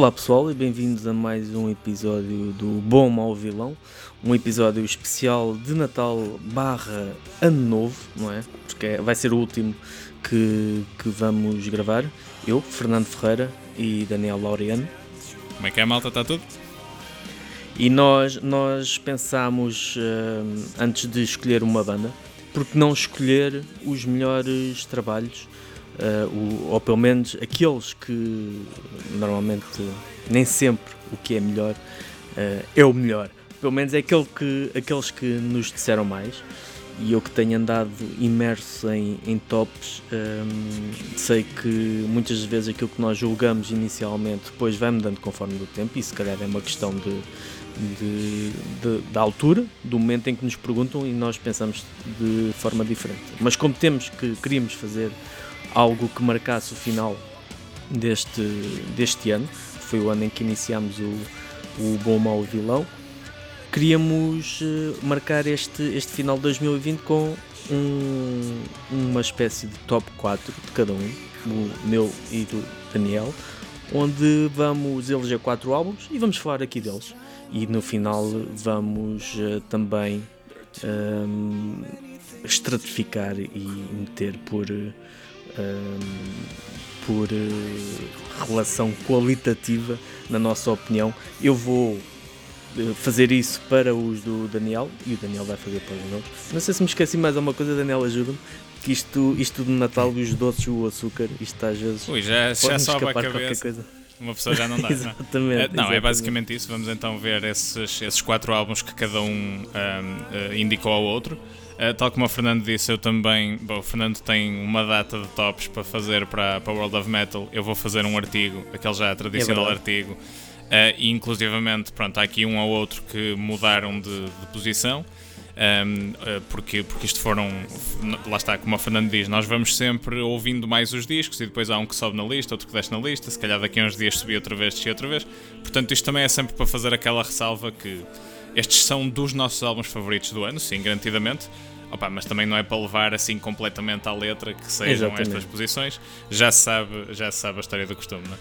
Olá pessoal e bem-vindos a mais um episódio do Bom Mau Vilão, um episódio especial de Natal barra Ano Novo, não é? Porque é- vai ser o último que, que vamos gravar. Eu, Fernando Ferreira e Daniel Laureano. Como é que é, malta? Está tudo? E nós, nós pensámos, hum, antes de escolher uma banda, porque não escolher os melhores trabalhos, uh, o- ou pelo menos aqueles que normalmente nem sempre o que é melhor uh, é o melhor. Pelo menos é aquele que, aqueles que nos disseram mais. E eu que tenho andado imerso em, em tops, hum, sei que muitas vezes aquilo que nós julgamos inicialmente depois vai mudando conforme do tempo e se calhar é uma questão de, de- de- da altura, do momento em que nos perguntam e nós pensamos de forma diferente. Mas como temos que queríamos fazer algo que marcasse o final deste, deste ano, foi o ano em que iniciámos o, o Bom Mau Vilão, queríamos eh, marcar este, este final de 2020 com um- uma espécie de top 4 de cada um, o meu e do Daniel, onde vamos eleger quatro álbuns e vamos falar aqui deles. E no final vamos eh, também ehm, estratificar e meter por, eh, por eh, relação qualitativa, na nossa opinião. Eu vou eh, fazer isso para os do Daniel e o Daniel vai fazer para os meus. Não sei se me esqueci mais alguma coisa, Daniel, ajuda-me. Que isto, isto do Natal e os doces, o açúcar, isto às vezes Ui, já, já sobe a cabeça. Uma pessoa já não dá. não é? exatamente. Não, é exatamente. basicamente isso. Vamos então ver esses, esses quatro álbuns que cada um ahm, eh, indicou ao outro. Eh, tal como o Fernando disse, eu também. Bom, o Fernando tem uma data de tops para fazer para, para World of Metal. Eu vou fazer um artigo, aquele já tradicional É artigo. Eh, e inclusivamente, pronto, há aqui um ou outro que mudaram de, de posição. Um, uh, porque, porque isto foram, lá está, como o Fernando diz, nós vamos sempre ouvindo mais os discos e depois há um que sobe na lista, outro que desce na lista, se calhar daqui a uns dias subir outra vez, descer outra vez. Portanto, isto também é sempre para fazer aquela ressalva que estes são dos nossos álbuns favoritos do ano, sim, garantidamente. Opa, mas também não é para levar assim completamente à letra que sejam Exatamente. estas posições. Já sabe, já sabe a história do costume, não é?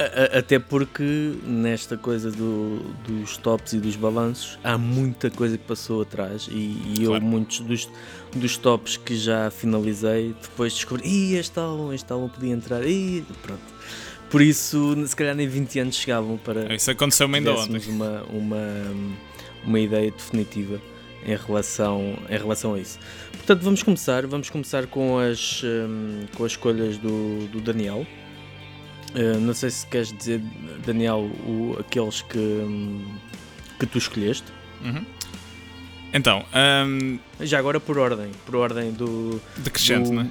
A- a- Até porque nesta coisa do- dos tops e dos balanços há muita coisa que passou atrás e, e eu Claro. muitos dos, dos tops que já finalizei depois descobri Ih, este álbum, este álbum podia entrar e pronto. Por isso, se calhar nem 20 anos chegavam para Isso aconteceu-me ainda ontem. tivéssemos uma, uma, uma ideia definitiva em relação, em relação a isso. Portanto, vamos começar, vamos começar com as, hum, com as escolhas do, do Daniel. Uh, não sei se queres dizer, Daniel, o, aqueles que, hum, que tu escolheste. Uhum. Então, um, Já agora por ordem, por ordem do. decrescente, do, não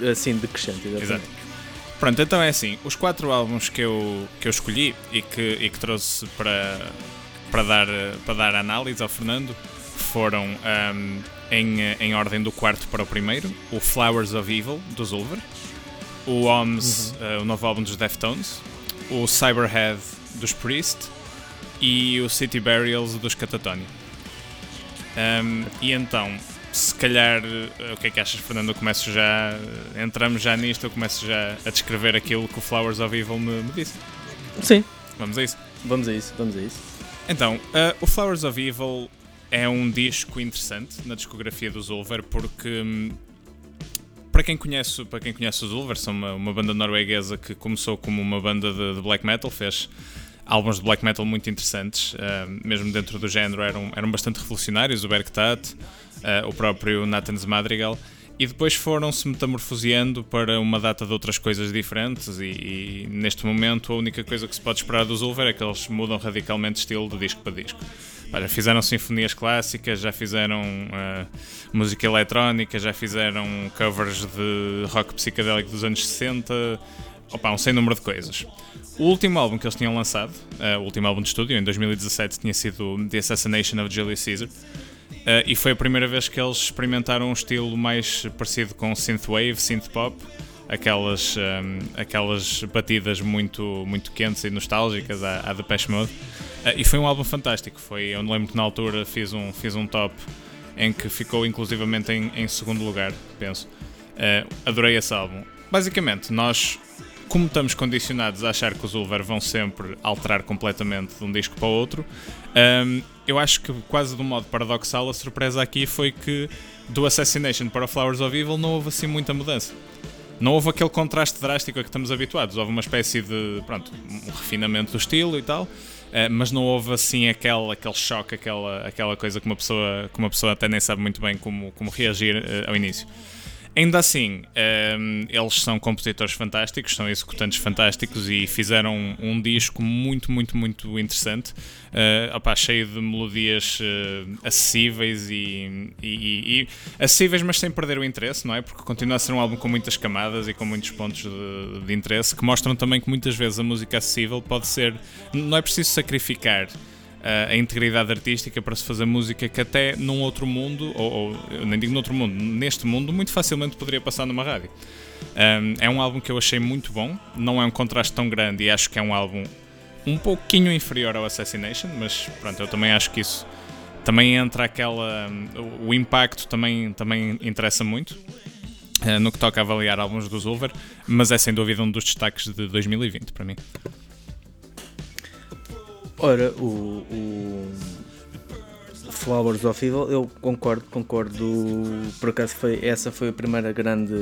é? Assim, decrescente, exatamente. Exato. Pronto, então é assim, os quatro álbuns que eu, que eu escolhi e que, e que trouxe para, para, dar, para dar análise ao Fernando foram ahm, em, em ordem do quarto para o primeiro, o Flowers of Evil, do Zulver, o OMS, eh, o novo álbum dos Deftones, o Cyberhead, dos Priest e o City Burials, dos Catatonia. Ahm, e então, se calhar, eh, o que é que achas, Fernando? Eu começo já, eh, entramos já nisto, eu começo já a descrever aquilo que o Flowers of Evil me, me disse. Sim, Vamos a isso. vamos a isso, vamos a isso. Então, uh, o Flowers of Evil é um disco interessante na discografia do Zulver porque hum, para quem conhece, para quem conhece o Zulver, são uma, uma banda norueguesa que começou como uma banda de, de black metal, fez álbuns de black metal muito interessantes, uh, mesmo dentro do género eram, eram bastante revolucionários, o Bergtat, uh, o próprio Nathan's Madrigal, e depois foram-se metamorfoseando para uma data de outras coisas diferentes e, e neste momento a única coisa que se pode esperar do Zulver é que eles mudam radicalmente de estilo de disco para disco. Já fizeram sinfonias clássicas, já fizeram uh, música eletrónica, já fizeram covers de rock psicadélico dos anos 60, opa, um sem número de coisas. O último álbum que eles tinham lançado, uh, o último álbum de estúdio, em 2017, tinha sido The Assassination of Julius Caesar. Uh, e foi a primeira vez que eles experimentaram um estilo mais parecido com synthwave, synthpop, aquelas, um, aquelas batidas muito, muito quentes e nostálgicas à, à Depeche Mode. Uh, e foi um álbum fantástico. Foi, eu lembro que na altura fiz um, fiz um top em que ficou inclusivamente em, em segundo lugar, penso. Uh, adorei esse álbum. Basicamente, nós como estamos condicionados a achar que os Ulver vão sempre alterar completamente de um disco para o outro, um, eu acho que quase de um modo paradoxal a surpresa aqui foi que do Assassination para Flowers of Evil não houve assim muita mudança. Não houve aquele contraste drástico a que estamos habituados. Houve uma espécie de, pronto, um refinamento do estilo e tal, Uh, mas não houve assim aquele, aquele choque, aquela, aquela coisa que uma, pessoa, que uma pessoa até nem sabe muito bem como, como reagir uh, ao início. Ainda assim, um, ehm, eles são compositores fantásticos, são executantes fantásticos e fizeram um, um disco muito, muito, muito interessante, uh, opá, cheio de melodias uh, acessíveis e, e, e, e, acessíveis, mas sem perder o interesse, não é? Porque continua a ser um álbum com muitas camadas e com muitos pontos de, de interesse que mostram também que muitas vezes a música acessível pode ser, não é preciso sacrificar a integridade artística para se fazer música que até num outro mundo, ou, ou nem digo noutro mundo, neste mundo, muito facilmente poderia passar numa rádio. Um, é um álbum que eu achei muito bom, não é um contraste tão grande e acho que é um álbum um pouquinho inferior ao Assassination, mas pronto, eu também acho que isso também entra aquela. O impacto também, também interessa muito. Uh, no que toca a avaliar álbuns do Zulver, mas é sem dúvida um dos destaques de 2020 para mim. Ora, o, o Flowers of Evil, eu concordo, concordo. Por acaso foi, essa foi a primeira grande,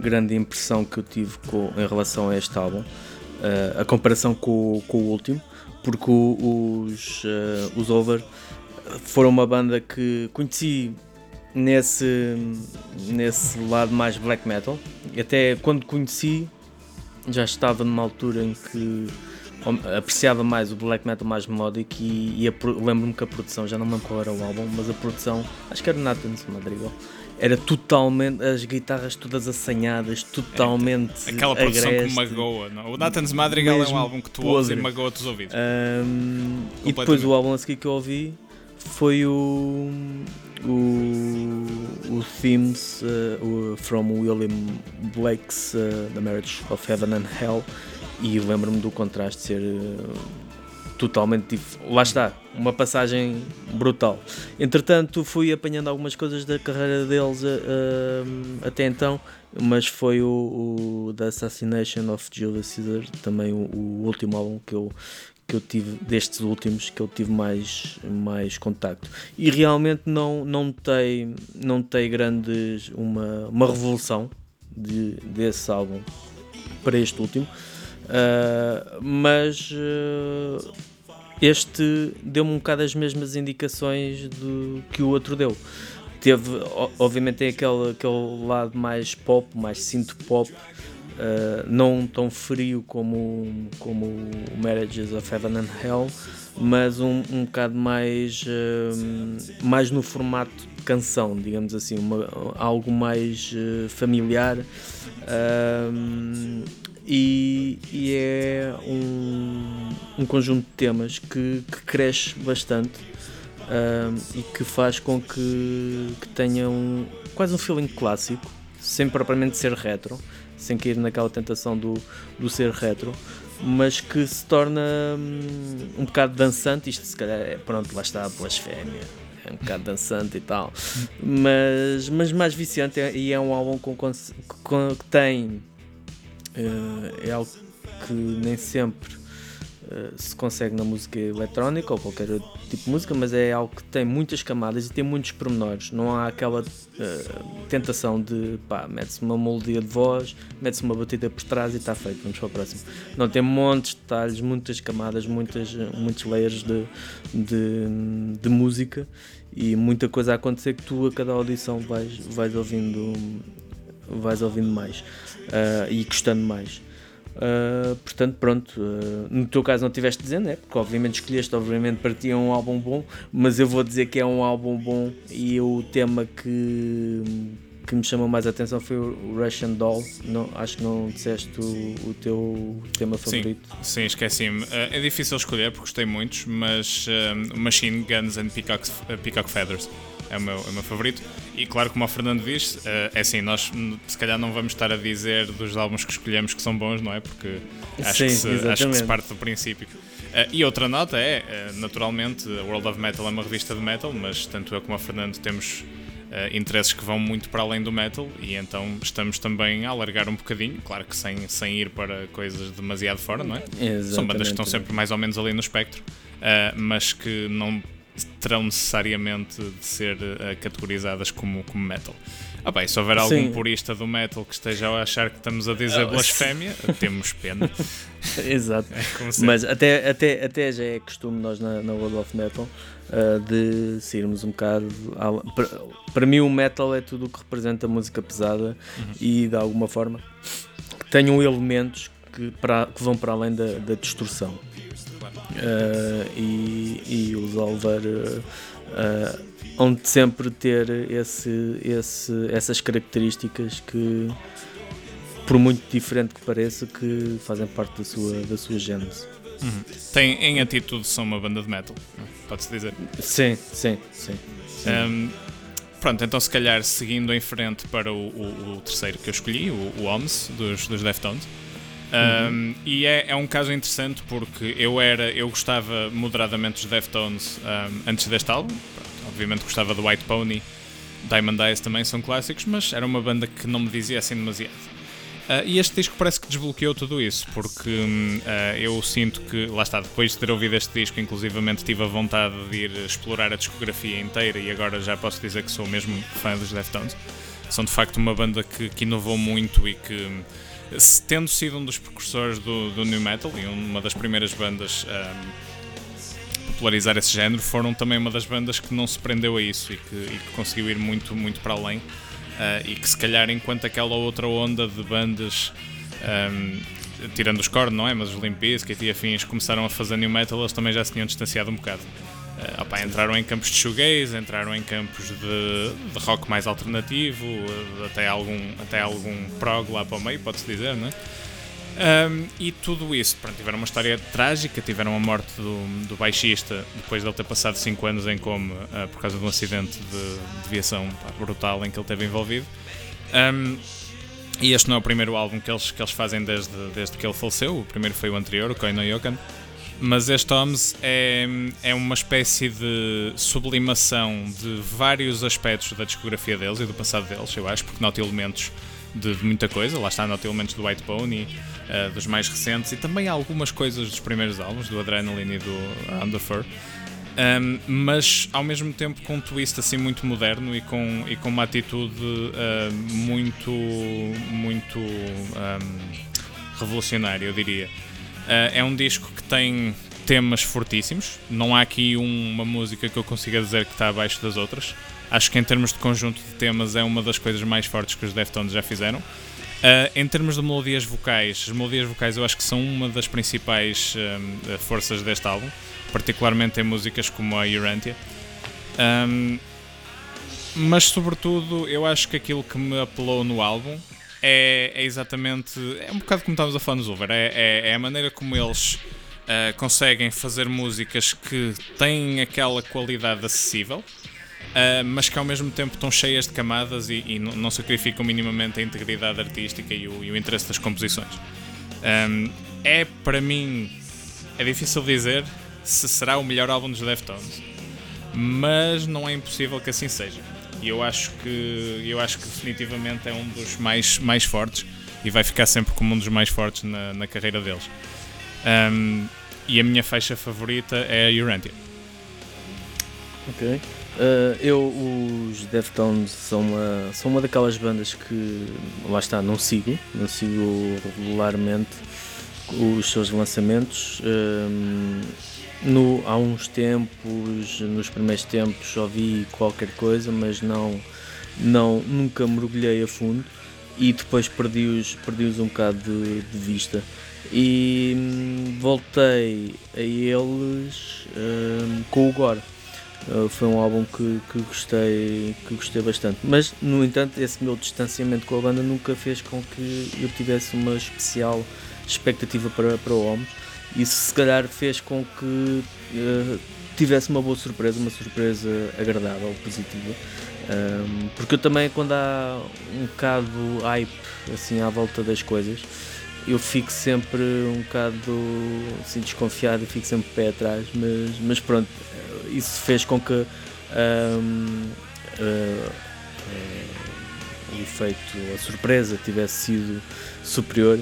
grande impressão que eu tive com, em relação a este álbum. Uh, a comparação com, com o último, porque os, uh, os Over foram uma banda que conheci nesse, nesse lado mais black metal. Até quando conheci, já estava numa altura em que apreciava mais o black metal mais melódico e, e lembro-me que a produção, já não me lembro qual era o álbum, mas a produção, acho que era Nathan's Madrigal, era totalmente, as guitarras todas assanhadas, totalmente é, Aquela produção agreste, que magoa, não? O Nathan's Madrigal é um álbum que tu ouves e magoa-te os ouvidos. Um, e depois o álbum a seguir que eu ouvi foi o o, o Themes uh, o, from William Blake's uh, The Marriage of Heaven and Hell e lembro-me do contraste ser uh, totalmente diferente. Lá está, uma passagem brutal. Entretanto, fui apanhando algumas coisas da carreira deles uh, até então, mas foi o, o The Assassination of Julius Caesar, também o, o, último álbum que eu, que eu tive, destes últimos, que eu tive mais, mais contacto. E realmente não, não tem, não tem grandes, uma, uma revolução de, desse álbum para este último Uh, mas uh, este deu-me um bocado as mesmas indicações do que o outro deu. Teve, obviamente, tem aquele, aquele lado mais pop, mais synth pop, uh, não tão frio como, como o Marriages of Heaven and Hell, mas um, um bocado mais, mais no formato de canção, digamos assim, uma, algo mais familiar. E, e é um, um, conjunto de temas que, que cresce bastante um, e que faz com que, que tenha um, quase um feeling clássico, sem propriamente ser retro, sem cair naquela tentação do, do ser retro, mas que se torna um, um bocado dançante. Isto, se calhar, é, pronto, lá está a blasfémia é um bocado dançante e tal, mas, mas mais viciante é, e é um álbum com, com, que tem é algo que nem sempre uh, se consegue na música eletrónica ou qualquer outro tipo de música, mas é algo que tem muitas camadas e tem muitos pormenores. Não há aquela uh, tentação de pá, mete-se uma melodia de voz, mete-se uma batida por trás e está feito, vamos para o próximo. Não, tem montes de detalhes, muitas camadas, muitas, muitos layers de, de, de música e muita coisa a acontecer que tu a cada audição vais, vais ouvindo vais ouvindo mais uh, e gostando mais. Uh, portanto, pronto, uh, no teu caso não tiveste dizendo, né? porque obviamente escolheste, obviamente para ti é um álbum bom, mas eu vou dizer que é um álbum bom e o tema que, que me chamou mais a atenção foi o Russian Doll. Não, acho que não disseste o, o teu tema favorito. Sim, sim esqueci-me. É difícil escolher porque gostei muitos, mas Machine Guns and Peacock, Peacock Feathers é o meu, é o meu favorito. E claro, como o Fernando diz, eh, é assim, nós se calhar não vamos estar a dizer dos álbuns que escolhemos que são bons, não é? Porque acho, Sim, que, se, acho que se parte do princípio. Uh, e outra nota é, uh, naturalmente, a World of Metal é uma revista de metal, mas tanto eu como o Fernando temos interesses que vão muito para além do metal e então estamos também a alargar um bocadinho, claro que sem, sem ir para coisas demasiado fora, não é? Exatamente. São bandas que estão sempre mais ou menos ali no espectro, uh, mas que não terão necessariamente de ser uh, categorizadas como, como metal. Ah, bem, se houver algum Sim. purista do metal que esteja a achar que estamos a dizer oh, blasfémia, temos pena. Exato. É Mas até, até, até já é costume nós na, na World of Metal uh, de sairmos um bocado. Para, para mim, o metal é tudo o que representa música pesada uhum. e de alguma forma que tenham elementos que, para, que vão para além da, da distorção. Uh, e, e os Oliver uh, uh, onde sempre ter esse, esse, essas características que, por muito diferente que pareça, que fazem parte da sua, da sua gênese. Uhum. Tem, em atitude, são uma banda de metal, pode-se dizer? Sim, sim, sim. sim. Um, pronto, então se calhar seguindo em frente para o, o, o terceiro que eu escolhi, o, o OMS, dos, dos Deftones. Um. E é, é, um caso interessante porque eu era, eu gostava moderadamente dos Deftones um, antes deste álbum, obviamente gostava do White Pony, Diamond Eyes também são clássicos, mas era uma banda que não me dizia assim demasiado. Uh, e este disco parece que desbloqueou tudo isso, porque uh, eu sinto que, lá está, depois de ter ouvido este disco, inclusivamente tive a vontade de ir explorar a discografia inteira e agora já posso dizer que sou mesmo fã dos Deftones. São de facto uma banda que, que inovou muito e que, tendo sido um dos precursores do, do New Metal e uma das primeiras bandas. Um, popularizar esse género, foram também uma das bandas que não se prendeu a isso e que, e que conseguiu ir muito, muito para além. Uh, e que se calhar enquanto aquela outra onda de bandas um, tirando os core, não é? Mas os Limp Bizkit e afins começaram a fazer new metal, eles também já se tinham distanciado um bocado. Uh, opa, entraram em campos de shoegaze, entraram em campos de, de rock mais alternativo, uh, até algum, até algum prog lá para o meio, pode-se dizer, não é? Um, e tudo isso, pronto, tiveram uma história trágica, tiveram a morte do, do baixista depois de ele ter passado 5 anos em coma uh, por causa de um acidente de, de viação pá, brutal em que ele esteve envolvido. Um, e este não é o primeiro álbum que eles, que eles fazem desde, desde que ele faleceu, o primeiro foi o anterior, o Koino Yokan. Mas este Homes é, é uma espécie de sublimação de vários aspectos da discografia deles e do passado deles, eu acho, porque nota elementos de, de muita coisa. Lá está, nota elementos do White Pony, uh, dos mais recentes, e também algumas coisas dos primeiros álbuns, do Adrenaline e do Under Fur. Um, mas ao mesmo tempo com um twist assim muito moderno e com, e com uma atitude uh, muito muito um, revolucionária, eu diria. Uh, é um disco que tem temas fortíssimos. Não há aqui um, uma música que eu consiga dizer que está abaixo das outras. Acho que em termos de conjunto de temas é uma das coisas mais fortes que os Deftones já fizeram. Uh, em termos de melodias vocais, as melodias vocais eu acho que são uma das principais uh, forças deste álbum, particularmente em músicas como a Urantia. Um, mas, sobretudo, eu acho que aquilo que me apelou no álbum é, é exatamente. É um bocado como estávamos a falar nos Over, é, é, é a maneira como eles uh, conseguem fazer músicas que têm aquela qualidade acessível uh, mas que ao mesmo tempo estão cheias de camadas e, e não, sacrificam minimamente a integridade artística e o, e o interesse das composições. Um, é para mim, é difícil dizer se será o melhor álbum dos Deftones, mas não é impossível que assim seja. E eu acho que eu acho que definitivamente é um dos mais, mais fortes e vai ficar sempre como um dos mais fortes na, na carreira deles. Um, e a minha faixa favorita é a Urantia. Ok. Uh, eu, os Deftones são uma, são uma daquelas bandas que, lá está, não sigo, não sigo regularmente os seus lançamentos. Uh, no, há uns tempos, nos primeiros tempos, ouvi qualquer coisa, mas não, não nunca mergulhei a fundo e depois perdi-os perdi um bocado de, de vista. E hum, voltei a eles hum, com o Gore Uh, foi um álbum que, que, gostei, que gostei bastante. Mas, no entanto, esse meu distanciamento com a banda nunca fez com que eu tivesse uma especial expectativa para, para o Homens. Isso, se calhar, fez com que uh, tivesse uma boa surpresa, uma surpresa agradável, positiva. Um, porque eu também, quando há um bocado hype assim à volta das coisas, eu fico sempre um bocado assim, desconfiado e fico sempre pé atrás, mas, mas pronto, isso fez com que um, uh, o efeito, a surpresa tivesse sido superior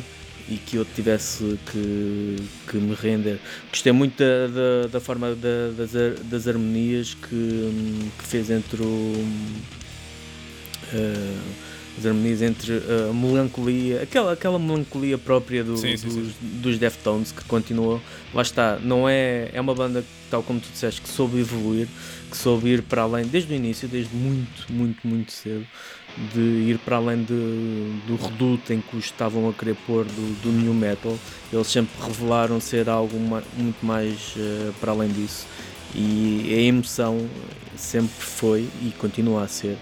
e que eu tivesse que, que me render. Gostei muito da, da, da forma da, das, das harmonias que, que fez entre o. Uh, as harmonias entre a melancolia, aquela, aquela melancolia própria do, sim, sim, dos, sim. dos Deftones que continuou. Lá está, não é, é uma banda, tal como tu disseste, que soube evoluir, que soube ir para além, desde o início, desde muito, muito, muito cedo, de ir para além de, do reduto em que os estavam a querer pôr do, do new metal. Eles sempre revelaram ser algo muito mais uh, para além disso. E a emoção sempre foi e continua a ser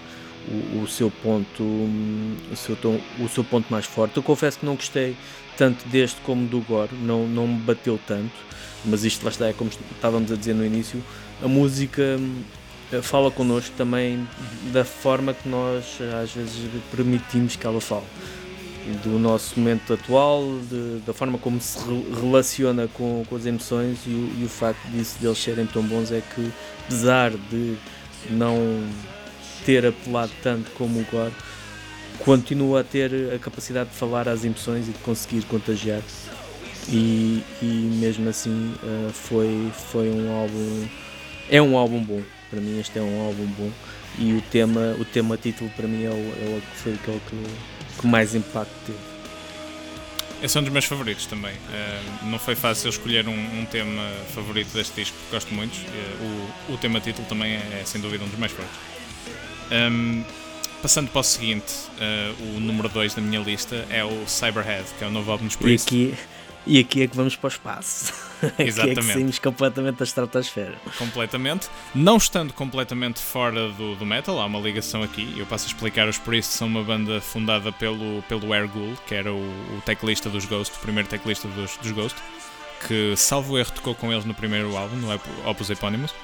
o, o seu ponto o seu, tom, o seu ponto mais forte. Eu confesso que não gostei tanto deste como do Gore, não, não me bateu tanto, mas isto lá está, é como estávamos a dizer no início, a música fala connosco também da forma que nós às vezes permitimos que ela fale. Do nosso momento atual, de, da forma como se relaciona com, com as emoções e o, e o facto disso deles serem tão bons é que, apesar de não ter apelado tanto como o Gore, continua a ter a capacidade de falar às emoções e de conseguir contagiar. E, e mesmo assim uh, foi, foi um álbum. É um álbum bom. Para mim, este é um álbum bom. E o tema, o tema título para mim é o, é o foi aquele que, que mais impacto teve. Esse é um dos meus favoritos também. Uh, não foi fácil escolher um, um, tema favorito deste disco, porque gosto muito. Uh, o, o tema título também é, é, sem dúvida um dos meus favoritos. Um, passando para o seguinte, uh, o número 2 da minha lista é o Cyberhead, que é o novo álbum dos Priest. E aqui, e aqui é que vamos para o espaço. Exatamente. aqui é que saímos completamente da estratosfera. Completamente. Não estando completamente fora do, do metal, há uma ligação aqui. Eu passo a explicar: os Priest são uma banda fundada pelo, pelo Air Ghoul, que era o, o teclista dos Ghost, o primeiro teclista dos, dos Ghost, que, salvo erro, tocou com eles no primeiro álbum, no Opus Eponymous.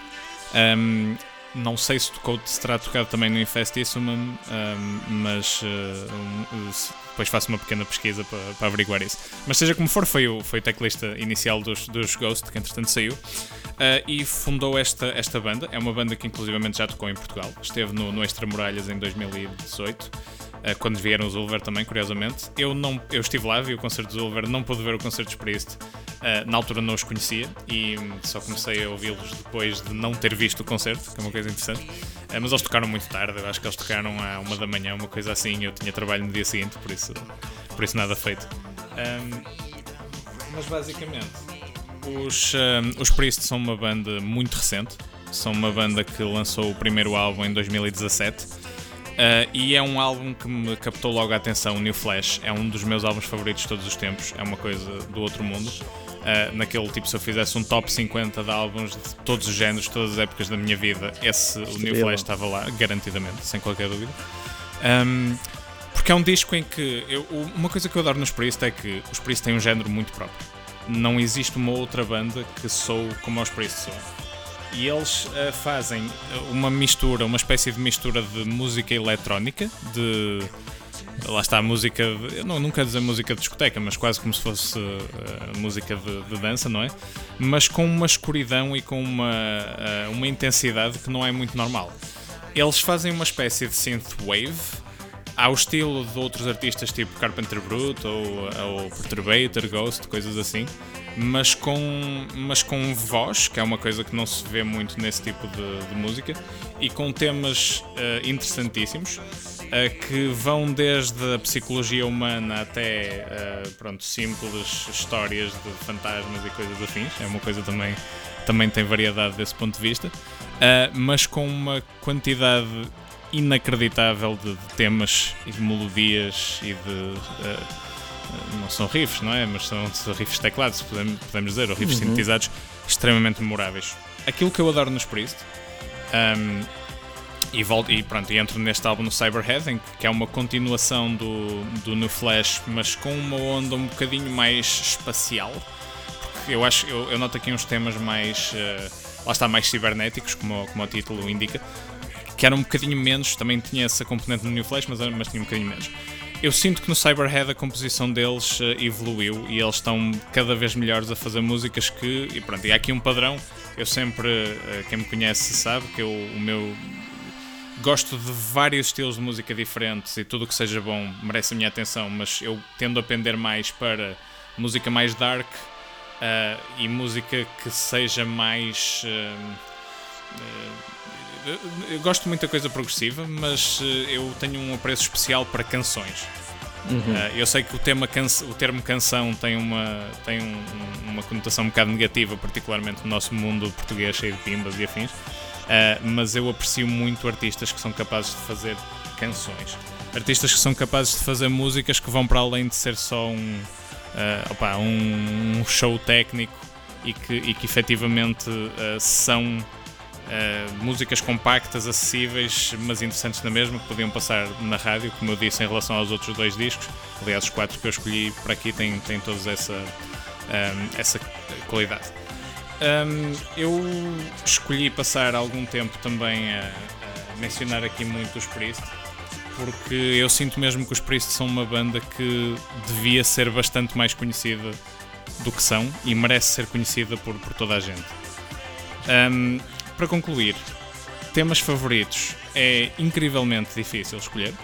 Um, não sei se, tocou, se terá tocado também no Infestissimum, um, mas uh, depois faço uma pequena pesquisa para, para, averiguar isso. Mas seja como for, foi o, foi o teclista inicial dos, dos Ghost, que entretanto saiu, uh, e fundou esta, esta banda. É uma banda que inclusivamente já tocou em Portugal, esteve no, no Extra Muralhas em 2018. Uh, quando vieram os Ulver também, curiosamente. Eu, não, eu estive lá, vi o concerto dos Ulver, não pude ver o concerto dos Priest, Uh, na altura não os conhecia e só comecei a ouvi-los depois de não ter visto o concerto, que é uma coisa interessante. Uh, mas eles tocaram muito tarde, eu acho que eles tocaram à uma da manhã, uma coisa assim. Eu tinha trabalho no dia seguinte, por isso, por isso nada feito. Um, mas basicamente, os, um, os Priest são uma banda muito recente. São uma banda que lançou o primeiro álbum em 2017. Uh, e é um álbum que me captou logo a atenção, o New Flash. É um dos meus álbuns favoritos de todos os tempos. É uma coisa do outro mundo uh, naquele tipo, se eu fizesse um top 50 de álbuns de todos os géneros, todas as épocas da minha vida, esse, o New Flash estava lá, garantidamente, sem qualquer dúvida. Um, porque é um disco em que. Eu, uma coisa que eu adoro nos Priest é que os Priest têm um género muito próprio. Não existe uma outra banda que sou como os Priest são. E eles uh, fazem uma mistura, uma espécie de mistura de música eletrónica, de lá está a música, eu não, quero dizer música de discoteca, mas quase como se fosse uh, música de, de, dança, não é? Mas com uma escuridão e com uma, uh, uma intensidade que não é muito normal. Eles fazem uma espécie de synthwave ao estilo de outros artistas tipo Carpenter Brut ou, ou Perturbator, Ghost, coisas assim, mas com, mas com voz, que é uma coisa que não se vê muito nesse tipo de, de música, e com temas uh, interessantíssimos que vão desde a psicologia humana até uh, pronto, simples histórias de fantasmas e coisas afins. É uma coisa também também tem variedade desse ponto de vista, uh, mas com uma quantidade inacreditável de, de, temas e de melodias e de. Uh, não são riffs, não é? Mas são, riffs teclados, podemos, podemos dizer, ou riffs uhum. sintetizados extremamente memoráveis. Aquilo que eu adoro nos Priest um, e, volto, e pronto, e entro neste álbum no Cyberhead, em, que é uma continuação do, do No Flash, mas com uma onda um bocadinho mais espacial. Porque eu acho, eu, eu noto aqui uns temas mais. Uh, lá está, mais cibernéticos, como, como o título indica, que eram um bocadinho menos, também tinha essa componente no New Flash, mas, mas tinha um bocadinho menos. Eu sinto que no Cyberhead a composição deles uh, evoluiu e eles estão cada vez melhores a fazer músicas que. E pronto, e há aqui um padrão. Eu sempre, uh, quem me conhece sabe que eu, o meu gosto de vários estilos de música diferentes e tudo o que seja bom merece a minha atenção, mas eu tendo a pender mais para música mais dark uh, e música que seja mais. Uh, uh, eu gosto muito da coisa progressiva, mas eu tenho um apreço especial para canções. Uhum. eu sei que o, tema o termo canção tem, uma, tem um, uma conotação um bocado negativa, particularmente no nosso mundo português cheio de pimbas e afins. Mas eu aprecio muito artistas que são capazes de fazer canções. Artistas que são capazes de fazer músicas que vão para além de ser só um, opa, um, show técnico e que, e que efetivamente são músicas compactas, acessíveis, mas interessantes na mesma, que podiam passar na rádio, como eu disse em relação aos outros dois discos. Aliás, os quatro que eu escolhi para aqui têm, têm todos essa, essa qualidade. Um, eu escolhi passar algum tempo também a, a, mencionar aqui muito os Priest, porque eu sinto mesmo que os Priest são uma banda que devia ser bastante mais conhecida do que são e merece ser conhecida por, por toda a gente. Um, para concluir, temas favoritos é incrivelmente difícil escolher.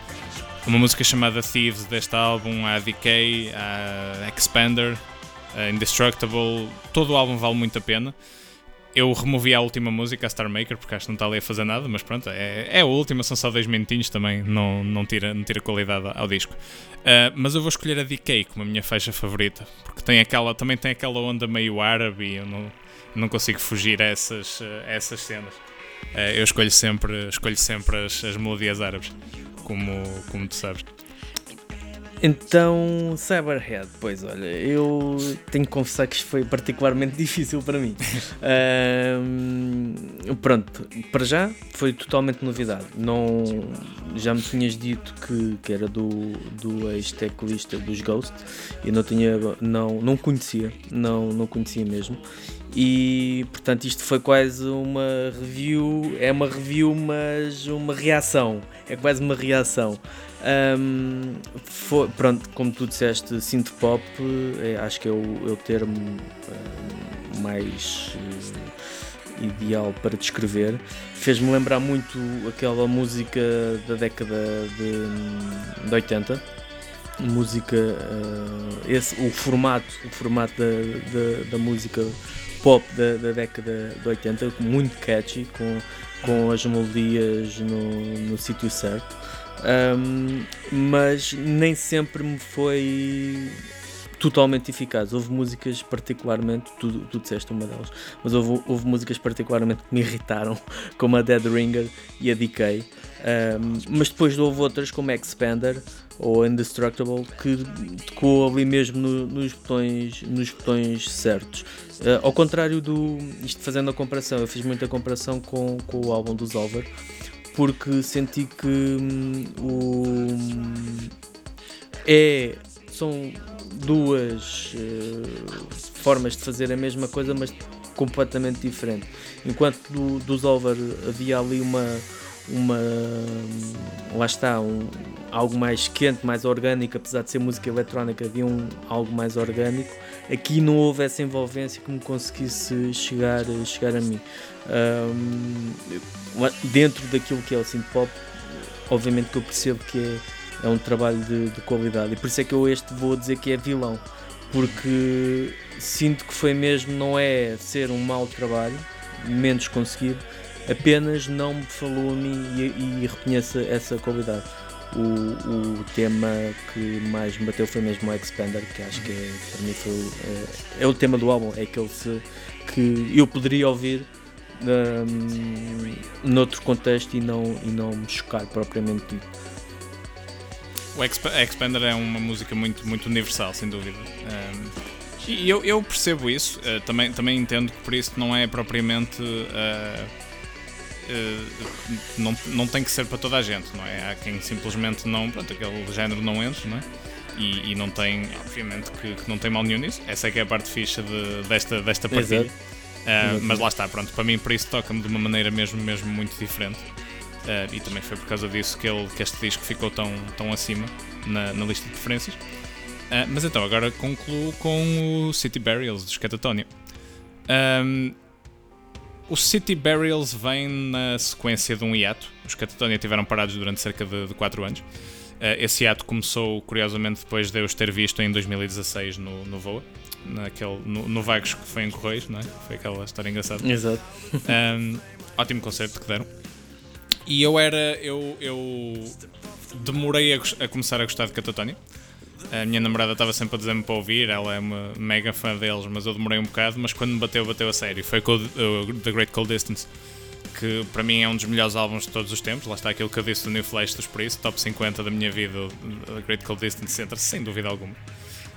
Uma música chamada Thieves deste álbum, a Decay, a Expander, uh, Indestructible, todo o álbum vale muito a pena. Eu removi a última música, a Star Maker, porque acho que não está ali a fazer nada, mas pronto, é, é a última, são só dois minutinhos também, não, não, tira, não tira qualidade ao disco. Uh, mas eu vou escolher a Decay como a minha faixa favorita, porque tem aquela, também tem aquela onda meio árabe e eu não, não consigo fugir a essas, a essas cenas. Uh, eu escolho sempre, escolho sempre as, as melodias árabes, como, como tu sabes. Então, Cyberhead, pois olha, eu tenho que confessar que isto foi particularmente difícil para mim. um, pronto, para já foi totalmente novidade. Não, já me tinhas dito que, que era do, do ex-teclista dos Ghost e não tinha, não, não conhecia, não, não conhecia mesmo. E portanto isto foi quase uma review, é uma review, mas uma reação, é quase uma reação. Um, foi, pronto, como tu disseste, synth pop, é, acho que é o, é o termo uh, mais uh, ideal para descrever. Fez-me lembrar muito aquela música da década de, de 80. Música, uh, esse, o formato, o formato da, da, da música pop da, da, década de 80, muito catchy, com, com as melodias no, no sítio certo. Um, mas nem sempre me foi totalmente eficaz. Houve músicas particularmente, tu, tu disseste uma delas, mas houve, houve músicas particularmente que me irritaram, como a Dead Ringer e a Decay. Um, mas depois houve outras como Expander ou Indestructible que tocou ali mesmo no, nos, botões, nos botões certos. Uh, ao contrário do. Isto fazendo a comparação, eu fiz muita comparação com, com o álbum do Zolver porque senti que hum, o é são duas uh, formas de fazer a mesma coisa, mas completamente diferente. Enquanto do, do Zolver havia ali uma uma lá está um, algo mais quente, mais orgânico, apesar de ser música eletrónica, havia um, algo mais orgânico. Aqui não houve essa envolvência que me conseguisse chegar, chegar a mim. Um, dentro daquilo que é o synth pop, obviamente que eu percebo que é, é um trabalho de, de, qualidade e por isso é que eu este vou dizer que é vilão, porque sinto que foi mesmo, não é ser um mau trabalho, menos conseguido, apenas não me falou a mim e, e reconheço essa qualidade. O, o, tema que mais me bateu foi mesmo o Expander, que acho que é, para mim foi, é, é o tema do álbum, é aquele se, que eu poderia ouvir um, noutro contexto e não, e não me chocar propriamente dito. O Expander é uma música muito, muito universal, sem dúvida. Um, e eu, eu, percebo isso, uh, também, também entendo que por isso não é propriamente. Uh, uh, não, não tem que ser para toda a gente, não é? Há quem simplesmente não. Pronto, aquele género não entra, não é? E, e, não tem, obviamente, que, que, não tem mal nenhum nisso. Essa é que é a parte fixa de, desta, desta partilha. Mas lá está, pronto, para mim para isso toca-me de uma maneira mesmo, mesmo muito diferente. Uh, e também foi por causa disso que, ele, que este disco ficou tão, tão acima na, na lista de preferências. Uh, mas então, agora concluo com o City Burials de Catatonia. Um, o City Burials vem na sequência de um hiato. Os Catatonia tiveram parados durante cerca de 4 anos. Uh, esse hiato começou, curiosamente, depois de eu os ter visto em 2016 no, no VOA, naquele, no, no Vagos que foi em Correios, não é? Foi aquela história engraçada. Exato. Um, ótimo concerto que deram. E eu era. Eu, eu demorei a, a começar a gostar de Catatonia. A minha namorada estava sempre a dizer-me para ouvir, ela é uma mega fã deles, mas eu demorei um bocado. Mas quando me bateu, bateu a sério. Foi com uh, The Great Cold Distance, que para mim é um dos melhores álbuns de todos os tempos. Lá está aquilo que eu disse do New Flash dos Priest, top 50 da minha vida, The Great Cold Distance Center, sem dúvida alguma.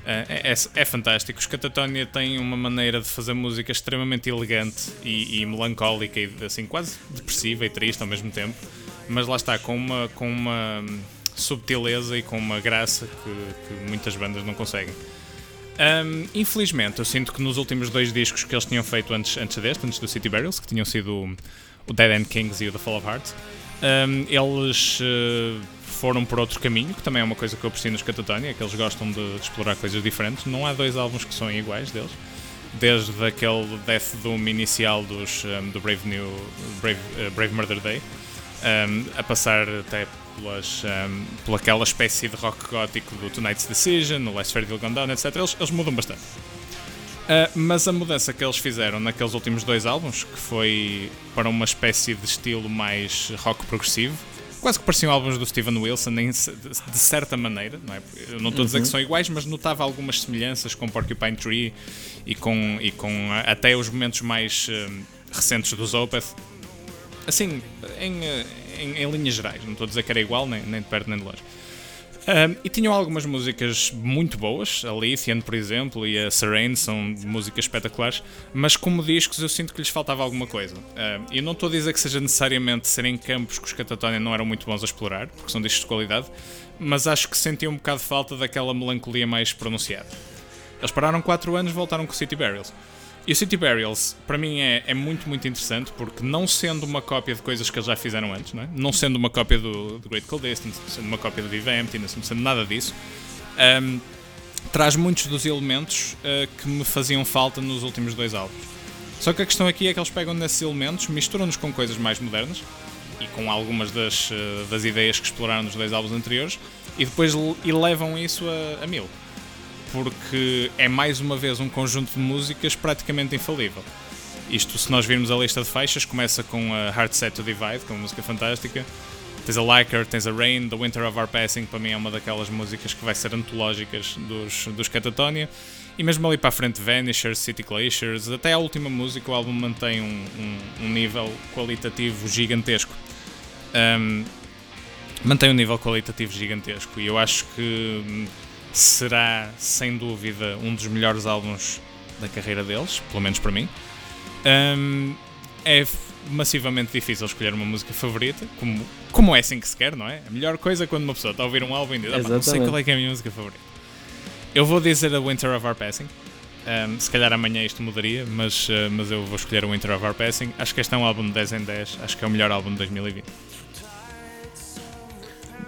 É, é, é, fantástico. Os Catatonia têm uma maneira de fazer música extremamente elegante e, e, melancólica e assim quase depressiva e triste ao mesmo tempo, mas lá está com uma com uma subtileza e com uma graça que, que muitas bandas não conseguem. Um, infelizmente, eu sinto que nos últimos dois discos que eles tinham feito antes, antes deste, antes do City Burials, que tinham sido o Dead End Kings e o The Fall of Hearts, um, eles uh, foram por outro caminho, que também é uma coisa que eu aprecio nos Catatonia, é que eles gostam de, de, explorar coisas diferentes. Não há dois álbuns que são iguais deles, desde aquele Death Doom inicial dos, um, do Brave New Brave, uh, Brave Murder Day, um, a passar até pelas, um, aquela espécie de rock gótico do Tonight's Decision, no Last Fairville Gone Down, etc. Eles, eles mudam bastante. Uh, mas a mudança que eles fizeram naqueles últimos dois álbuns, que foi para uma espécie de estilo mais rock progressivo, quase que pareciam álbuns do Steven Wilson, de, certa maneira, não é? Eu não estou a dizer que uhum. são iguais, mas notava algumas semelhanças com Porcupine Tree e com, e com até os momentos mais uh, recentes dos Opeth. Assim, em, em, em, linhas gerais, não estou a dizer que era igual, nem, nem de perto nem de longe. Um, e tinham algumas músicas muito boas, a Lithian, por exemplo, e a Serene são músicas espetaculares, mas como discos eu sinto que lhes faltava alguma coisa. Um, e não estou a dizer que seja necessariamente serem campos que os Catatonia não eram muito bons a explorar, porque são discos de qualidade, mas acho que sentiam um bocado falta daquela melancolia mais pronunciada. Eles pararam 4 anos e voltaram com City Burials. E o City Burials, para mim, é, é, muito, muito interessante porque, não sendo uma cópia de coisas que eles já fizeram antes, não, é? não sendo uma cópia do, do Great Cold Distance, não sendo uma cópia do Viva Empty, não sendo nada disso, um, traz muitos dos elementos uh, que me faziam falta nos últimos dois álbuns. Só que a questão aqui é que eles pegam nesses elementos, misturam-nos com coisas mais modernas e com algumas das, uh, das ideias que exploraram nos dois álbuns anteriores e depois elevam isso a, a mil porque é mais uma vez um conjunto de músicas praticamente infalível. Isto, se nós virmos a lista de faixas, começa com a Hard Set to Divide, que é uma música fantástica. Tens a Like Her, tens a Rain, The Winter of Our Passing, para mim é uma daquelas músicas que vai ser antológicas dos, dos Catatonia. E mesmo ali para a frente, Vanishers, City Glaciers, até a última música, o álbum mantém um, um, um nível qualitativo gigantesco. Um, mantém um nível qualitativo gigantesco e eu acho que hum, será sem dúvida um dos melhores álbuns da carreira deles, pelo menos para mim. Um, é massivamente difícil escolher uma música favorita, como, como é assim que se quer, não é? A melhor coisa é quando uma pessoa está a ouvir um álbum e diz, ah, não sei qual é que é a minha música favorita. Eu vou dizer a Winter of Our Passing. Um, se calhar amanhã isto mudaria, mas, uh, mas eu vou escolher o Winter of Our Passing. Acho que este é um álbum de 10 em 10, acho que é o melhor álbum de 2020.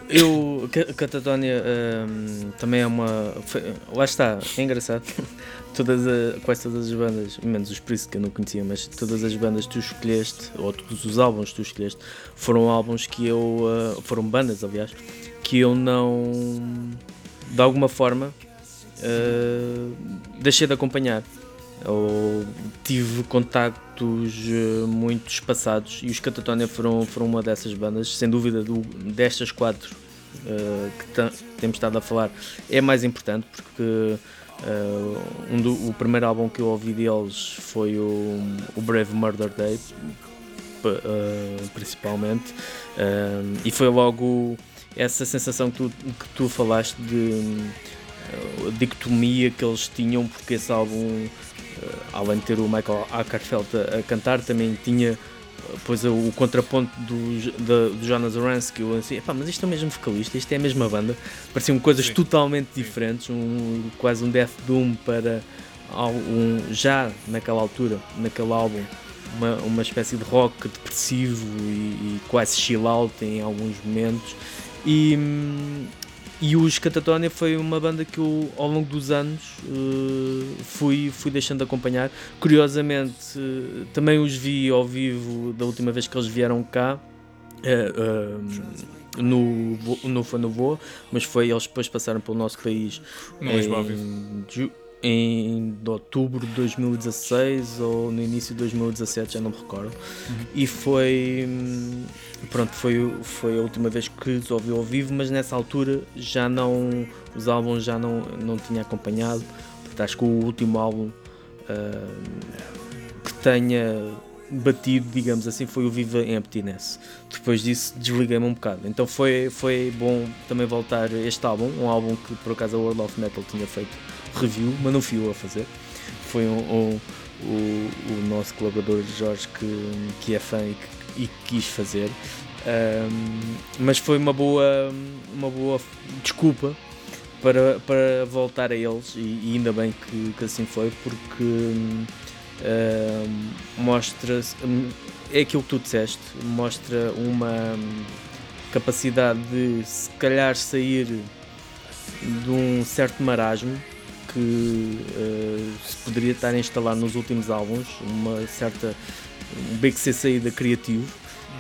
Eu, Catatonia um, também é uma. Foi, lá está, é engraçado. todas a, quase todas as bandas, menos os Priest que eu não conhecia, mas todas as bandas que tu escolheste, ou todos os álbuns que tu escolheste, foram álbuns que eu. Uh, foram bandas, aliás, que eu não. de alguma forma. Uh, deixei de acompanhar tive contactos uh, muito espaçados e os Catatonia foram, foram uma dessas bandas, sem dúvida do, destas quatro uh, que temos estado a falar. É mais importante porque uh, um do, o primeiro álbum que eu ouvi deles foi o, o Brave Murder Day principalmente e foi logo essa sensação que tu, que tu falaste de dicotomia que eles tinham porque esse álbum eh, além de ter o Michael Ackerfeld a, a cantar, também tinha eh, o contraponto do, do, do Jonas Oransky, eu assim, mas isto é o mesmo vocalista, isto é a mesma banda, pareciam coisas Sim. totalmente diferentes, um, quase um Death Doom para um, já naquela altura, naquele álbum, uma, uma espécie de rock depressivo e, e quase chill out em alguns momentos. E, e os Catatonia foi uma banda que eu, ao longo dos anos, uh, fui, fui deixando de acompanhar. Curiosamente, uh, também os vi ao vivo da última vez que eles vieram cá. Uh, no, no foi no mas foi eles depois passaram pelo nosso país no em, em outubro de 2016 ou no início de 2017, já não me recordo. Uhum. E foi pronto, foi, foi a última vez que os ouvi ao vivo, mas nessa altura já não os álbuns já não, não tinha acompanhado. Portanto, acho que o último álbum uh, que tenha batido, digamos assim, foi o Viva Emptiness. Depois disso desliguei-me um bocado. Então foi, foi bom também voltar este álbum, um álbum que por acaso a World of Metal tinha feito review, mas não fui eu a fazer. Foi um, um, o, o nosso colaborador Jorge que, que é fã e, que, e quis fazer. Um, mas foi uma boa, uma boa desculpa para, para voltar a eles e, e ainda bem que, que, assim foi porque um, mostra é aquilo que tu disseste mostra uma capacidade de se calhar sair de um certo marasmo que uh, se poderia estar a instalar nos últimos álbuns, uma certa um ser saída criativo,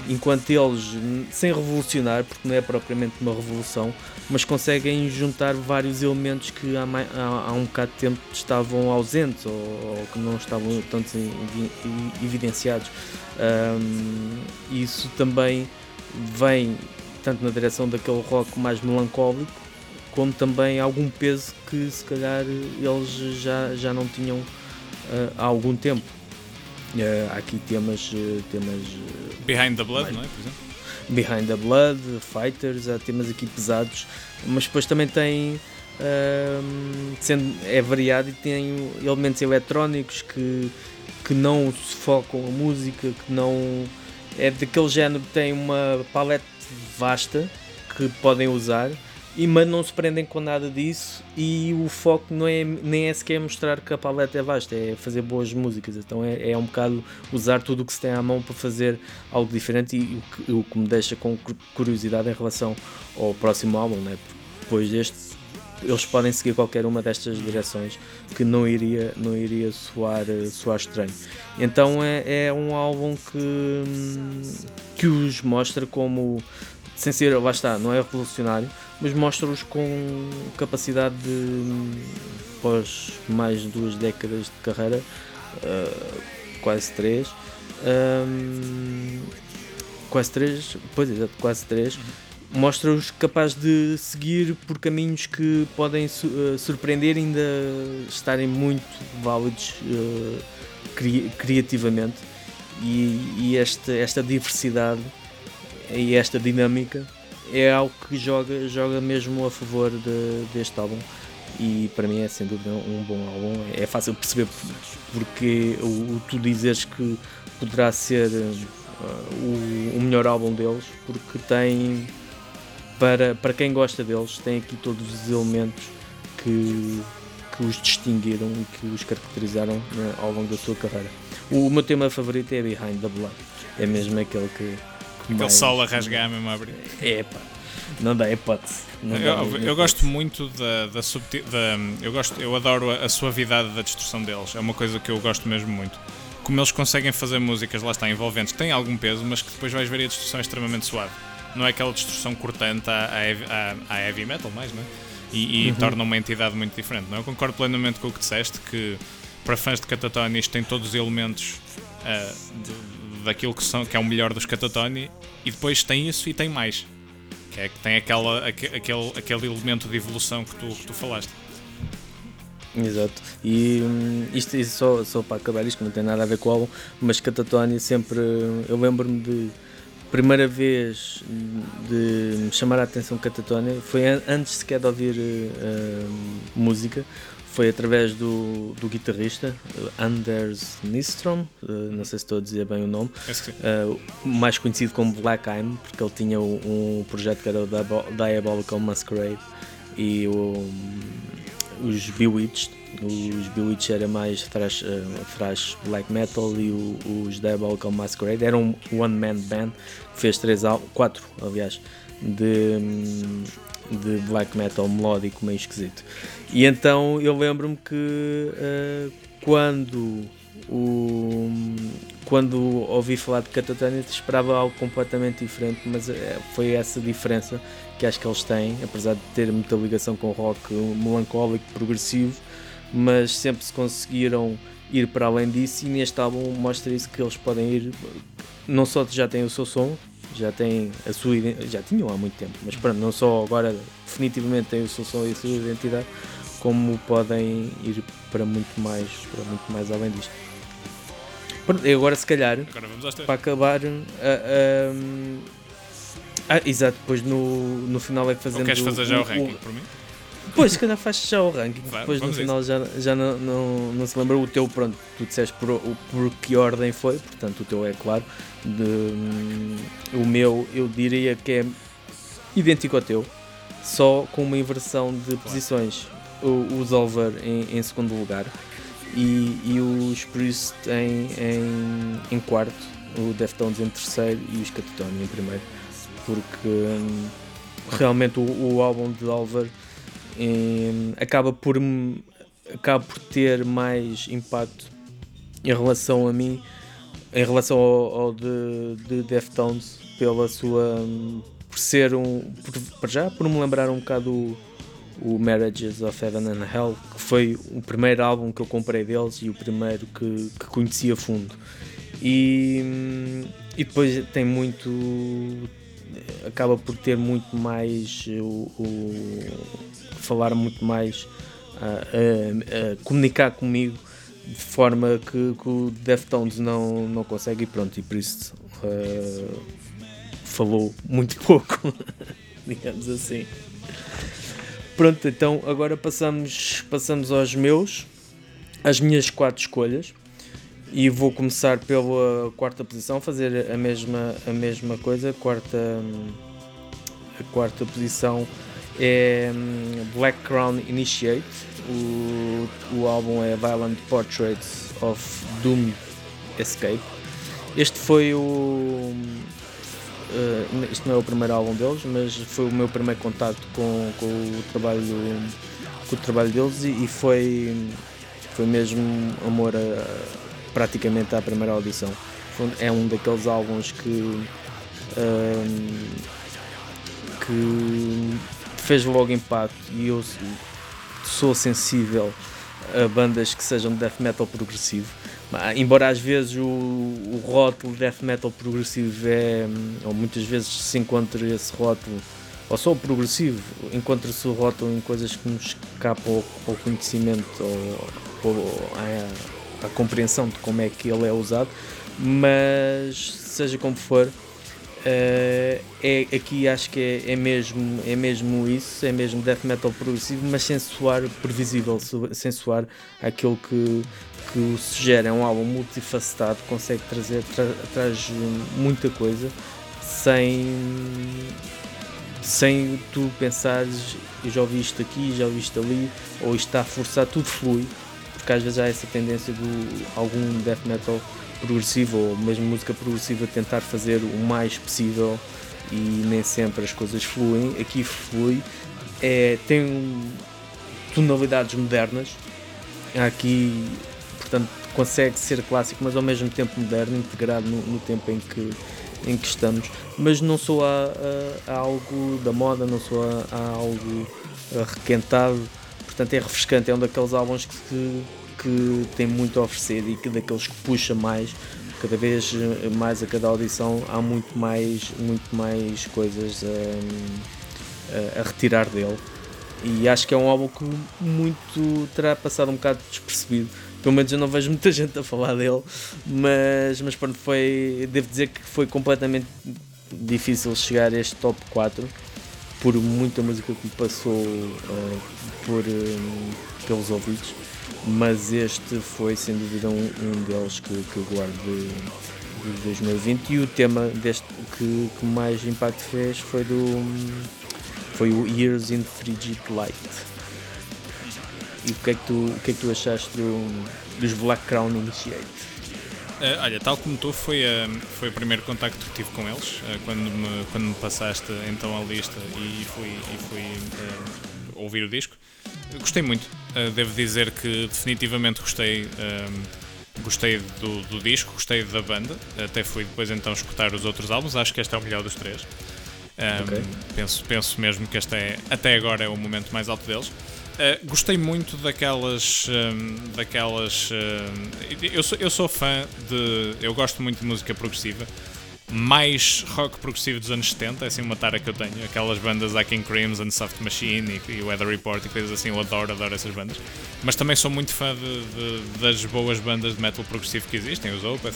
enquanto eles, sem revolucionar, porque não é propriamente uma revolução, mas conseguem juntar vários elementos que há, há, há um bocado de tempo estavam ausentes ou, ou que não estavam tanto evidenciados. Um, isso também vem tanto na direção daquele rock mais melancólico como também algum peso que se calhar eles já, já não tinham uh, há algum tempo. Uh, há aqui temas, uh, temas Behind the Blood, mais, não é? Por exemplo? Behind the Blood, Fighters, há temas aqui pesados, mas depois também tem sendo, é variado e tem elementos eletrónicos que, que não sufocam a música, que não é daquele género que tem uma paleta vasta que podem usar e mas não se prendem com nada disso e o foco não é, nem é sequer mostrar que a paleta é vasta, é fazer boas músicas, então é, é um bocado usar tudo o que se tem à mão para fazer algo diferente e o que, o que me deixa com curiosidade em relação ao próximo álbum, né? depois deste eles podem seguir qualquer uma destas direções que não iria, não iria soar, soar estranho. Então é, é um álbum que, que os mostra como sem ser, lá está, não é revolucionário, mas mostra-os com capacidade de, após mais de duas décadas de carreira, uh, quase três, um, quase três, pois é, quase três, mostra-os capazes de seguir por caminhos que podem uh, surpreender e ainda estarem muito válidos uh, cri criativamente. E, e esta, esta diversidade e esta dinâmica é algo que joga, joga mesmo a favor de, deste álbum e para mim é sem dúvida um bom álbum. É fácil perceber porque o, o tu dizes que poderá ser uh, o, o, melhor álbum deles, porque tem para, para quem gosta deles, tem aqui todos os elementos que, que os distinguiram e que os caracterizaram né, ao longo da sua carreira. O, o meu tema favorito é Behind the Blood, é mesmo aquele que Aquele mais... sol a rasgar mesmo a abrir. É pá, não dá hipótese. Não eu, dá, eu, eu gosto muito da, da, subtil, da eu gosto, eu adoro a, a suavidade da destrução deles. É uma coisa que eu gosto mesmo muito. Como eles conseguem fazer músicas, lá está, envolventes, têm algum peso, mas que depois vais ver a destrução é extremamente suave. Não é aquela destrução cortante à, à, à heavy metal, mais, não é? E, e uhum. torna uma entidade muito diferente. Não? É? Eu concordo plenamente com o que disseste, que para fãs de Catatonia isto tem todos os elementos uh, de, daquilo que, são, que é o melhor dos Catatoni e depois tem isso e tem mais. Que é que tem aquela, aquele, aquele elemento de evolução que tu, que tu falaste. Exato. E hum, isto, isto só, só para acabar isto, não tem nada a ver com o álbum, mas Catatonia sempre. Eu lembro-me de. Primeira vez de chamar a atenção Catatonia foi antes sequer de ouvir uh, música, foi através do, do guitarrista Anders Nistrom, uh, não sei se estou a dizer bem o nome, uh, mais conhecido como Black Eye, porque ele tinha um, projeto que era o Diabolical Masquerade e o, os Bewitched. Os Bewitched era mais thrash, thrash black metal e o, os Diabolical Masquerade era um one man band que fez três, quatro aliás, de, de black metal melódico meio esquisito. E então eu lembro-me que uh, quando o, quando ouvi falar de Catatonia esperava algo completamente diferente, mas eh, foi essa diferença que acho que eles têm, apesar de ter muita ligação com rock melancólico, progressivo, mas sempre se conseguiram ir para além disso e neste álbum mostra isso que eles podem ir, não só já têm o seu som, já têm a sua já tinham há muito tempo, mas pronto, não só agora definitivamente têm o seu som e a sua identidade, como podem ir para muito mais, para muito mais além disto. Pronto, e agora se calhar agora para acabar uh, ah, exato, depois no, no final é que fazendo. Ou queres fazer já o, o ranking o, por mim? Pois, se calhar faz já o ranking. Vai, depois no final já, já não, não, não, se lembra. O teu, pronto, tu disseste por, por que ordem foi, portanto o teu é claro. De, um, o meu, eu diria que é idêntico ao teu, só com uma inversão de posições. O, o Zolver em, em, segundo lugar e, e os Priest em, em, em quarto, o Deftones em terceiro e os Catatoni em primeiro porque hum, realmente o, o, álbum de Alvar hum, acaba por acaba por ter mais impacto em relação a mim em relação ao, ao de, de Deftones pela sua hum, por ser um por, já por me lembrar um bocado o, o Marriages of Heaven and Hell que foi o primeiro álbum que eu comprei deles e o primeiro que, que conheci a fundo. E, hum, e depois tem muito acaba por ter muito mais o, o falar muito mais a, a, a, comunicar comigo de forma que, que, o Deftones não, não consegue e pronto, e por isso uh, falou muito pouco, digamos assim. Pronto, então agora passamos, passamos aos meus, as minhas quatro escolhas e vou começar pela quarta posição, fazer a mesma, a mesma coisa. Quarta, a quarta posição é hum, Black Crown Initiate. O, o álbum é Violent Portraits of Doom Escape. Este foi o. Uh, este não é o primeiro álbum deles, mas foi o meu primeiro contato com, com o trabalho com o trabalho deles e, e foi foi mesmo amor a, praticamente à primeira audição. É um daqueles álbuns que, um, que fez logo impacto e eu sou sensível a bandas que sejam de death metal progressivo. Embora às vezes o, o rótulo death metal progressivo é, ou muitas vezes se encontre esse rótulo, ou só o progressivo, encontra-se o rótulo em coisas que nos escapam ao, ao conhecimento ou, ou à, a compreensão de como é que ele é usado, mas seja como for, uh, é, aqui acho que é, é, mesmo, é mesmo isso, é mesmo death metal progressivo, mas sem soar previsível, sem soar aquilo que, que o sugere. É um álbum multifacetado, consegue trazer, tra, traz muita coisa sem sem tu pensares já ouvi isto aqui, já ouvi isto ali, ou isto está a forçar, tudo flui porque às vezes há essa tendência de algum death metal progressivo ou mesmo música progressiva tentar fazer o mais possível e nem sempre as coisas fluem. Aqui flui, é, tem tonalidades modernas, aqui, portanto, consegue ser clássico, mas ao mesmo tempo moderno, integrado no, no tempo em que, em que estamos. Mas não sou a, a, a algo da moda, não sou a, a algo requentado, portanto é refrescante, é um daqueles álbuns que, que tem muito a oferecer e que daqueles que puxa mais, cada vez mais a cada audição há muito mais, muito mais coisas a, a, a retirar dele. E acho que é um álbum que muito terá passado um bocado despercebido. Pelo menos eu não vejo muita gente a falar dele, mas, mas pronto, foi, devo dizer que foi completamente difícil chegar a este top 4 por muita música que me passou uh, por, um, pelos ouvidos mas este foi sem dúvida um, um deles que, que eu guardo de, de 2020 e o tema deste que, que mais impacto fez foi do foi o Years in Frigid Light e o que é que tu, o que é que tu achaste do, dos Black Crown Initiate? Uh, olha, tal como tu, foi, uh, foi o primeiro contacto que tive com eles, uh, quando, me, quando me passaste então a lista e fui, e fui ouvir o disco. Gostei muito, devo dizer que definitivamente gostei, gostei do, do, disco, gostei da banda, até fui depois então escutar os outros álbuns, acho que este é o melhor dos três. Um, okay. penso, penso mesmo que este é, até agora é o momento mais alto deles. Uh, gostei muito daquelas. Um, daquelas. Um, eu, sou, eu sou fã de. Eu gosto muito de música progressiva. Mais rock progressivo dos anos 70, é assim uma tara que eu tenho. Aquelas bandas like King Crimson, Soft Machine e, e Weather Report e coisas assim, eu adoro, adoro essas bandas. Mas também sou muito fã de, de, das boas bandas de metal progressivo que existem, os Opeth.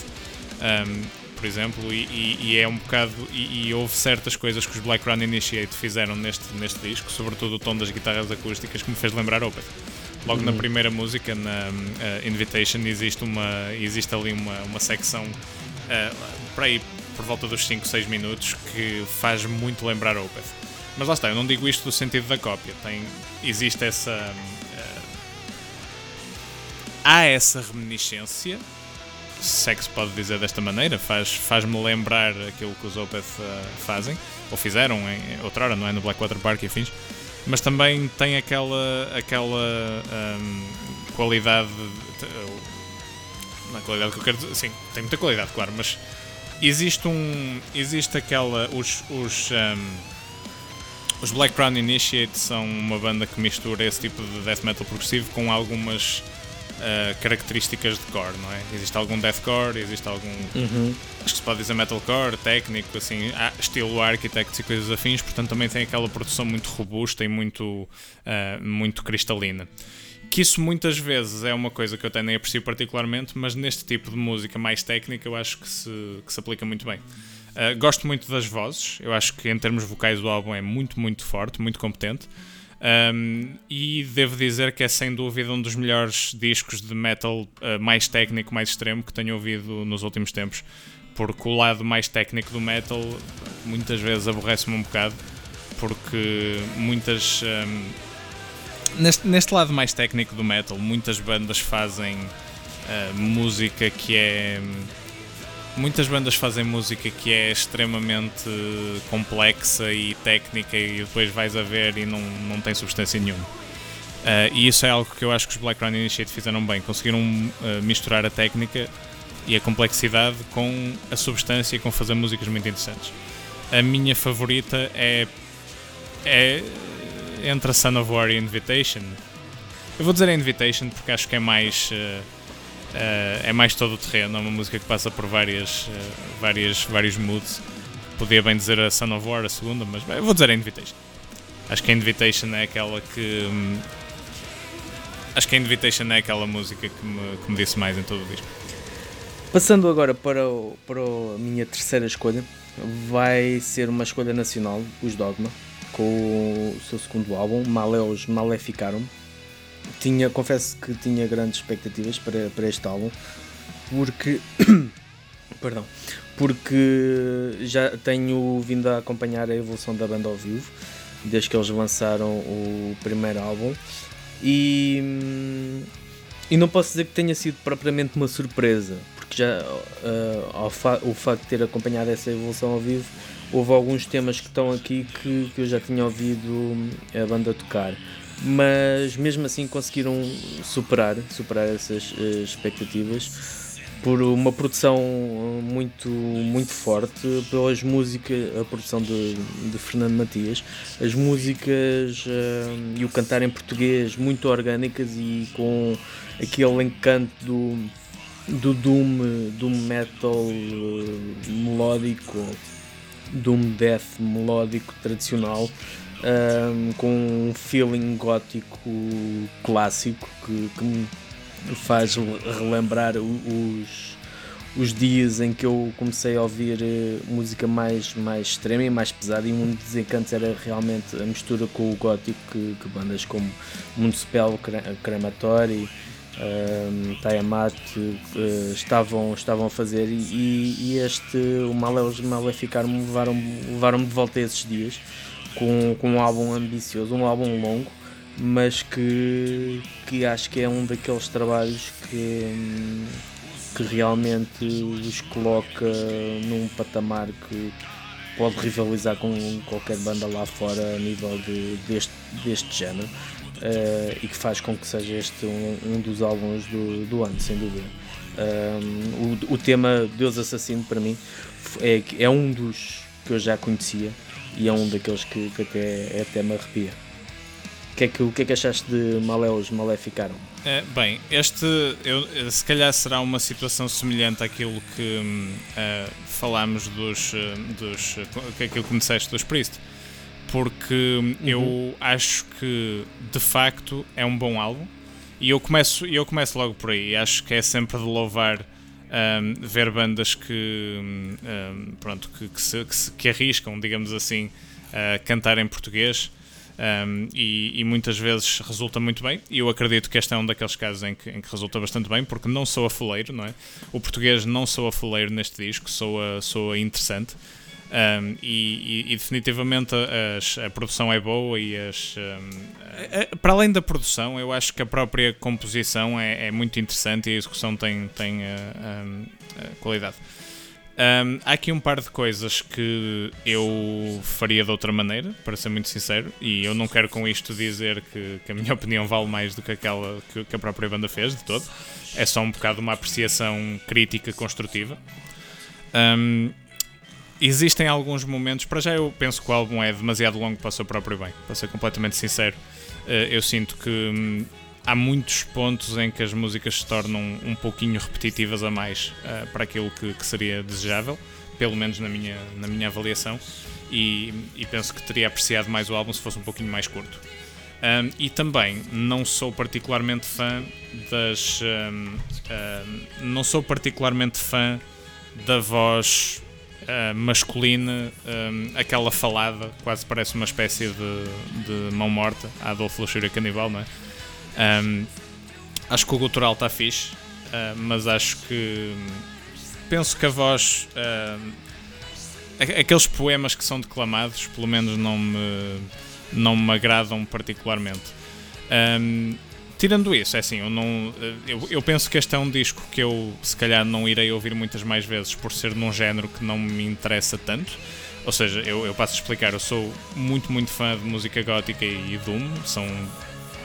Um, por exemplo, e, e, e é um bocado. E, e, houve certas coisas que os Black Run Initiate fizeram neste, neste disco, sobretudo o tom das guitarras acústicas, que me fez lembrar Opeth. Logo uhum. na primeira música, na uh, Invitation, existe, uma, existe ali uma, uma secção uh, para aí por volta dos 5, 6 minutos que faz muito lembrar Opeth. Mas lá está, eu não digo isto do sentido da cópia. Tem, existe essa. Uh, há essa reminiscência se é que se pode dizer desta maneira, faz-me faz lembrar aquilo que os Opeth uh, fazem, ou fizeram em outra hora, não é? No Blackwater Park e afins, mas também tem aquela, aquela um, qualidade, na qualidade que eu quero dizer, sim, tem muita qualidade, claro, mas existe um, existe aquela, os, os um, os Black Crown Initiate são uma banda que mistura esse tipo de death metal progressivo com algumas uh, características de core, não é? Existe algum deathcore, existe algum. Uhum. Acho que se pode dizer metalcore, técnico, assim, estilo Architects e coisas afins, portanto também tem aquela produção muito robusta e muito, uh, muito cristalina. Que isso muitas vezes é uma coisa que eu até nem aprecio particularmente, mas neste tipo de música mais técnica eu acho que se, que se aplica muito bem. Uh, gosto muito das vozes, eu acho que em termos vocais o álbum é muito, muito forte, muito competente. Um, e devo dizer que é sem dúvida um dos melhores discos de metal uh, mais técnico, mais extremo que tenho ouvido nos últimos tempos. Porque o lado mais técnico do metal muitas vezes aborrece-me um bocado, porque muitas. Um, neste, neste lado mais técnico do metal, muitas bandas fazem uh, música que é. Muitas bandas fazem música que é extremamente complexa e técnica e depois vais a ver e não, não tem substância nenhuma. Uh, e isso é algo que eu acho que os Black Run Initiate fizeram bem. Conseguiram uh, misturar a técnica e a complexidade com a substância e com fazer músicas muito interessantes. A minha favorita é, é entre a Son of War e Invitation. Eu vou dizer a Invitation porque acho que é mais. Uh, Uh, é mais todo o terreno, é uma música que passa por várias, uh, várias, vários moods. Podia bem dizer a Son of War, a segunda, mas bem, eu vou dizer a Invitation. Acho que a Invitation é aquela que. Hum, acho que a Invitation é aquela música que me, que me disse mais em todo o disco. Passando agora para, o, para a minha terceira escolha, vai ser uma escolha nacional, os Dogma, com o seu segundo álbum, Maleus Maleficarum tinha, confesso que tinha grandes expectativas para, para este álbum, porque. perdão. Porque já tenho vindo a acompanhar a evolução da banda ao vivo, desde que eles lançaram o primeiro álbum, e. E não posso dizer que tenha sido propriamente uma surpresa, porque já uh, fa o facto de ter acompanhado essa evolução ao vivo, houve alguns temas que estão aqui que, que eu já tinha ouvido a banda tocar. Mas mesmo assim conseguiram superar, superar essas uh, expectativas por uma produção muito, muito forte, pelas músicas, a produção de, de Fernando Matias, as músicas uh, e o cantar em português muito orgânicas e com aquele encanto do, do Doom, Doom Metal uh, melódico, Doom Death melódico tradicional um, com um feeling gótico clássico que, que me faz relembrar os, os dias em que eu comecei a ouvir eh, música mais, mais extrema e mais pesada. E um dos encantos era realmente a mistura com o gótico que, que bandas como Municipal, Crematori um, uh, estavam, estavam a fazer e, e este o Maleus Maleficar me levaram, levaram de volta a esses dias com, com um álbum ambicioso, um álbum longo, mas que, que acho que é um daqueles trabalhos que, que realmente os coloca num patamar que pode rivalizar com qualquer banda lá fora a nível de, deste, deste género uh, e que faz com que seja este um, um dos álbuns do, do ano, sem dúvida. Um, o, o tema Deus Assassino para mim é, é um dos que eu já conhecia e é um daqueles que, que até, até me arrepia. O que, é que, o que é que achaste de Maléus Maleficaram? É, bem, este eu, se calhar será uma situação semelhante àquilo que uh, falámos dos, dos uh, aquilo que me disseste dos Priest, porque uhum. eu acho que de facto é um bom álbum e eu começo, eu começo logo por aí. Acho que é sempre de louvar um, ver bandas que, um, pronto, que, que, se, que, se, que, arriscam, digamos assim, a cantar em português. Um, e, e, muitas vezes resulta muito bem. E eu acredito que este é um daqueles casos em que, em que resulta bastante bem, porque não sou a fuleiro, não é? O português não sou a fuleiro neste disco, sou a, sou a interessante. Um, e, e, definitivamente a, produção é boa e as, um, a, para além da produção, eu acho que a própria composição é, é muito interessante e a execução tem, tem uh, qualidade. Um, há aqui um par de coisas que eu faria de outra maneira, para ser muito sincero, e eu não quero com isto dizer que, que a minha opinião vale mais do que aquela que, que, a própria banda fez, de todo. É só um bocado uma apreciação crítica construtiva. Um, existem alguns momentos, para já eu penso que o álbum é demasiado longo para o seu próprio bem, para ser completamente sincero. Eh, eu sinto que hum, há muitos pontos em que as músicas se tornam um pouquinho repetitivas a mais uh, para aquilo que, que, seria desejável, pelo menos na minha, na minha avaliação, e, e, penso que teria apreciado mais o álbum se fosse um pouquinho mais curto. Um, e também não sou particularmente fã das. Um, um, não sou particularmente fã da voz uh, masculina, aquela falada, quase parece uma espécie de, de mão morta, a Adolfo Luxúria Canibal, não é? Um, acho que o gutural está fixe, uh, mas acho que. Penso que a voz. Uh, aqueles poemas que são declamados, pelo menos, não me, não me agradam particularmente. Um, tirando isso, é assim, eu, não, eu, eu, penso que este é um disco que eu se calhar não irei ouvir muitas mais vezes por ser num género que não me interessa tanto. Ou seja, eu, eu passo a explicar, eu sou muito, muito fã de música gótica e Doom, são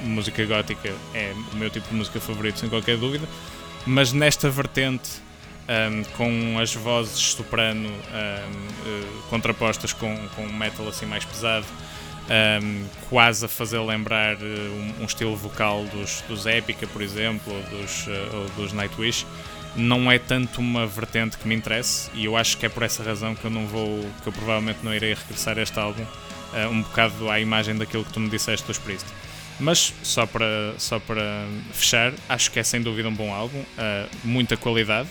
música gótica é o meu tipo de música favorito, sem qualquer dúvida, mas nesta vertente, um, com as vozes soprano um, uh, contrapostas com, com metal assim mais pesado, um, quase a fazer lembrar uh, um, um, estilo vocal dos, dos Epica, por exemplo, ou dos, uh, ou dos Nightwish, não é tanto uma vertente que me interesse e eu acho que é por essa razão que eu não vou, que eu provavelmente não irei regressar a este álbum, uh, um bocado à imagem daquilo que tu me disseste dos Priest. Mas só para, só para fechar, acho que é sem dúvida um bom álbum, uh, muita qualidade.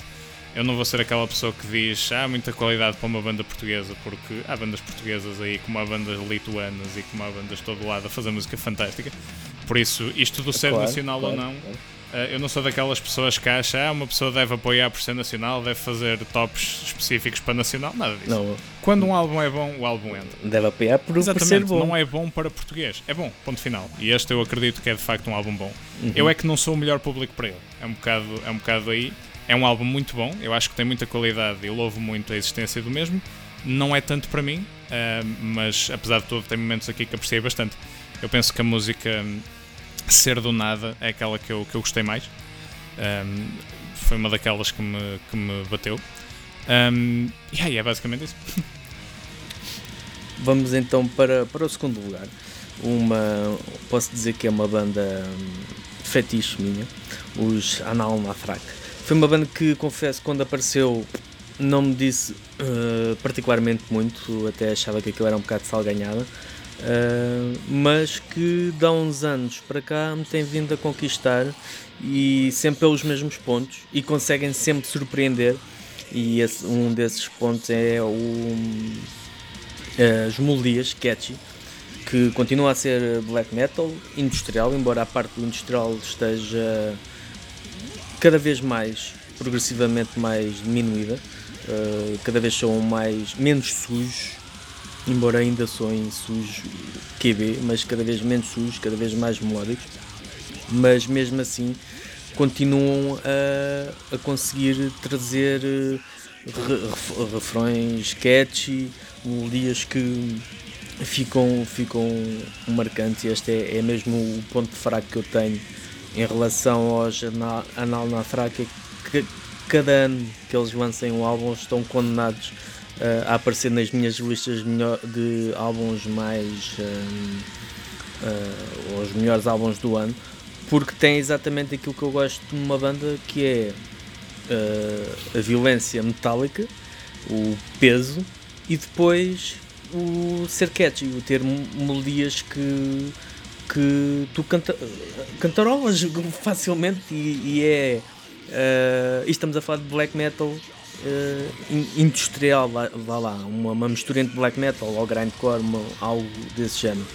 Eu não vou ser aquela pessoa que diz há ah, muita qualidade para uma banda portuguesa, porque há bandas portuguesas aí, como há bandas lituanas e como há bandas de todo lado a fazer música fantástica. Por isso, isto do ser claro, nacional claro, ou não, claro. Eh, eu não sou daquelas pessoas que acham ah, uma pessoa deve apoiar por ser nacional, deve fazer tops específicos para nacional, nada disso. Não. Quando um álbum é bom, o álbum entra. Deve apoiar por, Exatamente, por ser bom. não é bom para português, é bom, ponto final. E este eu acredito que é de facto um álbum bom. Uhum. Eu é que não sou o melhor público para ele, é um bocado, é um bocado aí. É um álbum muito bom, eu acho que tem muita qualidade e louvo muito a existência do mesmo. Não é tanto para mim, uh, mas apesar de tudo, tem momentos aqui que apreciei bastante. Eu penso que a música Ser do Nada é aquela que eu, que eu gostei mais. Um, foi uma daquelas que me, que me bateu. Um, e aí é basicamente isso. Vamos então para, para o segundo lugar. Uma, posso dizer que é uma banda fetiche minha, os Anal Mathrak. Foi uma banda que, confesso, quando apareceu, não me disse uh, particularmente muito, até achava que aquilo era um bocado salganhada. Uh, mas que dá uns anos para cá me tem vindo a conquistar e sempre pelos mesmos pontos e conseguem sempre surpreender e esse, um desses pontos é o as melodias catchy que continua a ser black metal industrial embora a parte do industrial esteja cada vez mais progressivamente mais diminuída uh, cada vez são mais menos sujos embora ainda soem sujos QB, mas cada vez menos sujos, cada vez mais melódicos, mas mesmo assim continuam a, a conseguir trazer eh, re, refrões catchy, melodias que ficam, ficam marcantes. Este é, é mesmo o ponto fraco que eu tenho em relação aos Anal Nathrak, é que cada ano que eles lancem um álbum estão condenados uh, a aparecer nas minhas listas de álbuns mais. Uh, uh, os melhores álbuns do ano, porque tem exatamente aquilo que eu gosto de uma banda que é a violência metálica, o peso e depois o ser catchy, o ter melodias que, que tu canta, cantarolas facilmente e, e é. Uh, estamos a falar de black metal uh, industrial, vá, vá lá, uma, uma, mistura entre black metal ou grindcore, uma, algo desse género.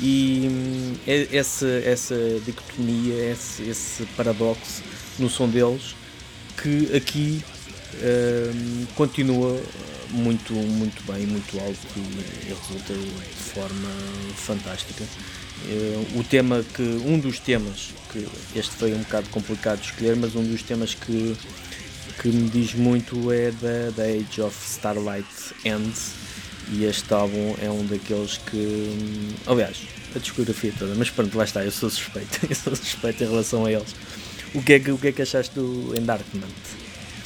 E hum, essa, essa dicotomia, esse, esse paradoxo no som deles, que aqui hum, continua muito, muito bem, muito alto e resulta de forma fantástica. Uh, o tema que, um dos temas, que este foi um bocado complicado de escolher, mas um dos temas que que me diz muito é da, Age of Starlight Ends e este álbum é um daqueles que aliás a discografia toda, mas pronto, lá está, eu sou suspeito, eu sou suspeito em relação a eles. O que é que, o que, é que achaste do Endarkment?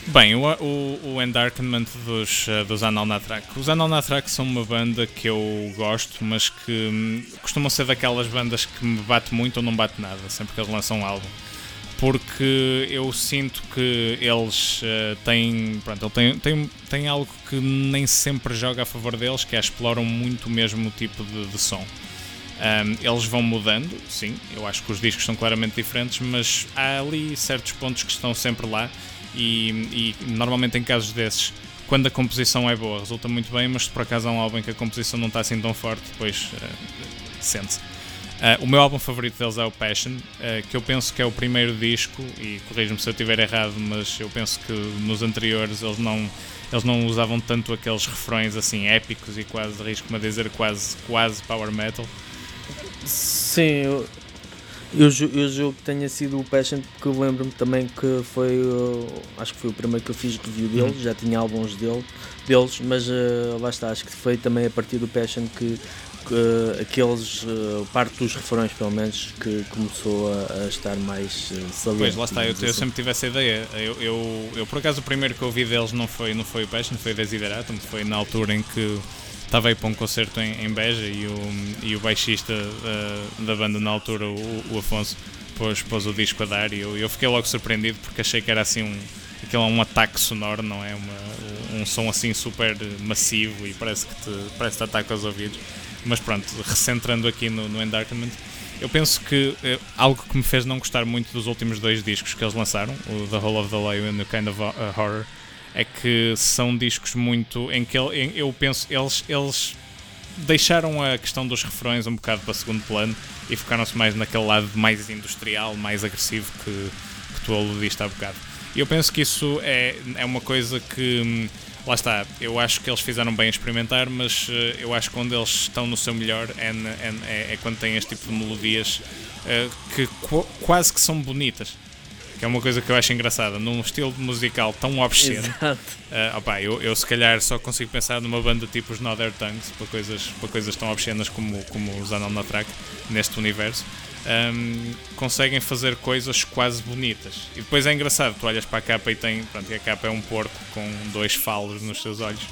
Bem, o, o, o Endarkment dos, uh, dos Anal Natrak. Os Anal Natrak são uma banda que eu gosto, mas que hum, costumam ser daquelas bandas que me bate muito ou não bate nada, sempre que eles lançam um álbum porque eu sinto que eles uh, têm, pronto, têm, têm, têm algo que nem sempre joga a favor deles, que é exploram muito o mesmo tipo de, de som. Um, eles vão mudando, sim, eu acho que os discos são claramente diferentes, mas há ali certos pontos que estão sempre lá e, e normalmente em casos desses, quando a composição é boa, resulta muito bem, mas se por acaso há um álbum em que a composição não está assim tão forte, depois uh, sente-se. Uh, o meu álbum favorito deles é o Passion, uh, que eu penso que é o primeiro disco, e corrijo-me se eu estiver errado, mas eu penso que nos anteriores eles não, eles não usavam tanto aqueles refrões assim épicos e quase, risco-me a dizer, quase, quase power metal. Sim, eu, eu, eu julgo que tenha sido o Passion, porque eu lembro-me também que foi, uh, acho que foi o primeiro que eu fiz review dele, uhum. já tinha álbuns dele, deles, mas uh, lá está, acho que foi também a partir do Passion que uh, aqueles, uh, parte dos refrões pelo menos, que começou a, a estar mais uh, saliente. Pois, lá está, eu, eu, assim. sempre tive essa ideia. Eu, eu, eu, por acaso, o primeiro que eu vi deles não foi, não foi o Passion, foi o Desideratum, foi na altura em que estava aí para um concerto em, em Beja e o, e o baixista uh, da banda na altura, o, o Afonso, pôs, pôs o disco a dar e eu, eu fiquei logo surpreendido porque achei que era assim um, é um ataque sonoro, não é? Uma, um som assim super massivo e parece que te, parece que te ataca aos ouvidos. Mas pronto, recentrando aqui no, no Endarkment, eu penso que eh, algo que me fez não gostar muito dos últimos dois discos que eles lançaram, o The Whole of the Lion e o Kind of uh, Horror, é que são discos muito em que ele, eu penso eles eles deixaram a questão dos refrões um bocado para segundo plano e focaram-se mais naquele lado mais industrial, mais agressivo que, que tu aludiste há bocado. E eu penso que isso é, é uma coisa que hum, lá está, eu acho que eles fizeram bem a experimentar, mas uh, eu acho que quando eles estão no seu melhor é, é, é quando têm este tipo de melodias uh, que qu quase que são bonitas. Que é uma coisa que eu acho engraçada, num estilo musical tão obsceno. Uh, opa, eu, eu se calhar só consigo pensar numa banda tipo os Northern Tongues para coisas, para coisas tão obscenas como, como os Anal na Track neste universo um, conseguem fazer coisas quase bonitas. E depois é engraçado, tu olhas para a capa e tem. Pronto, a capa é um porco com dois falos nos seus olhos.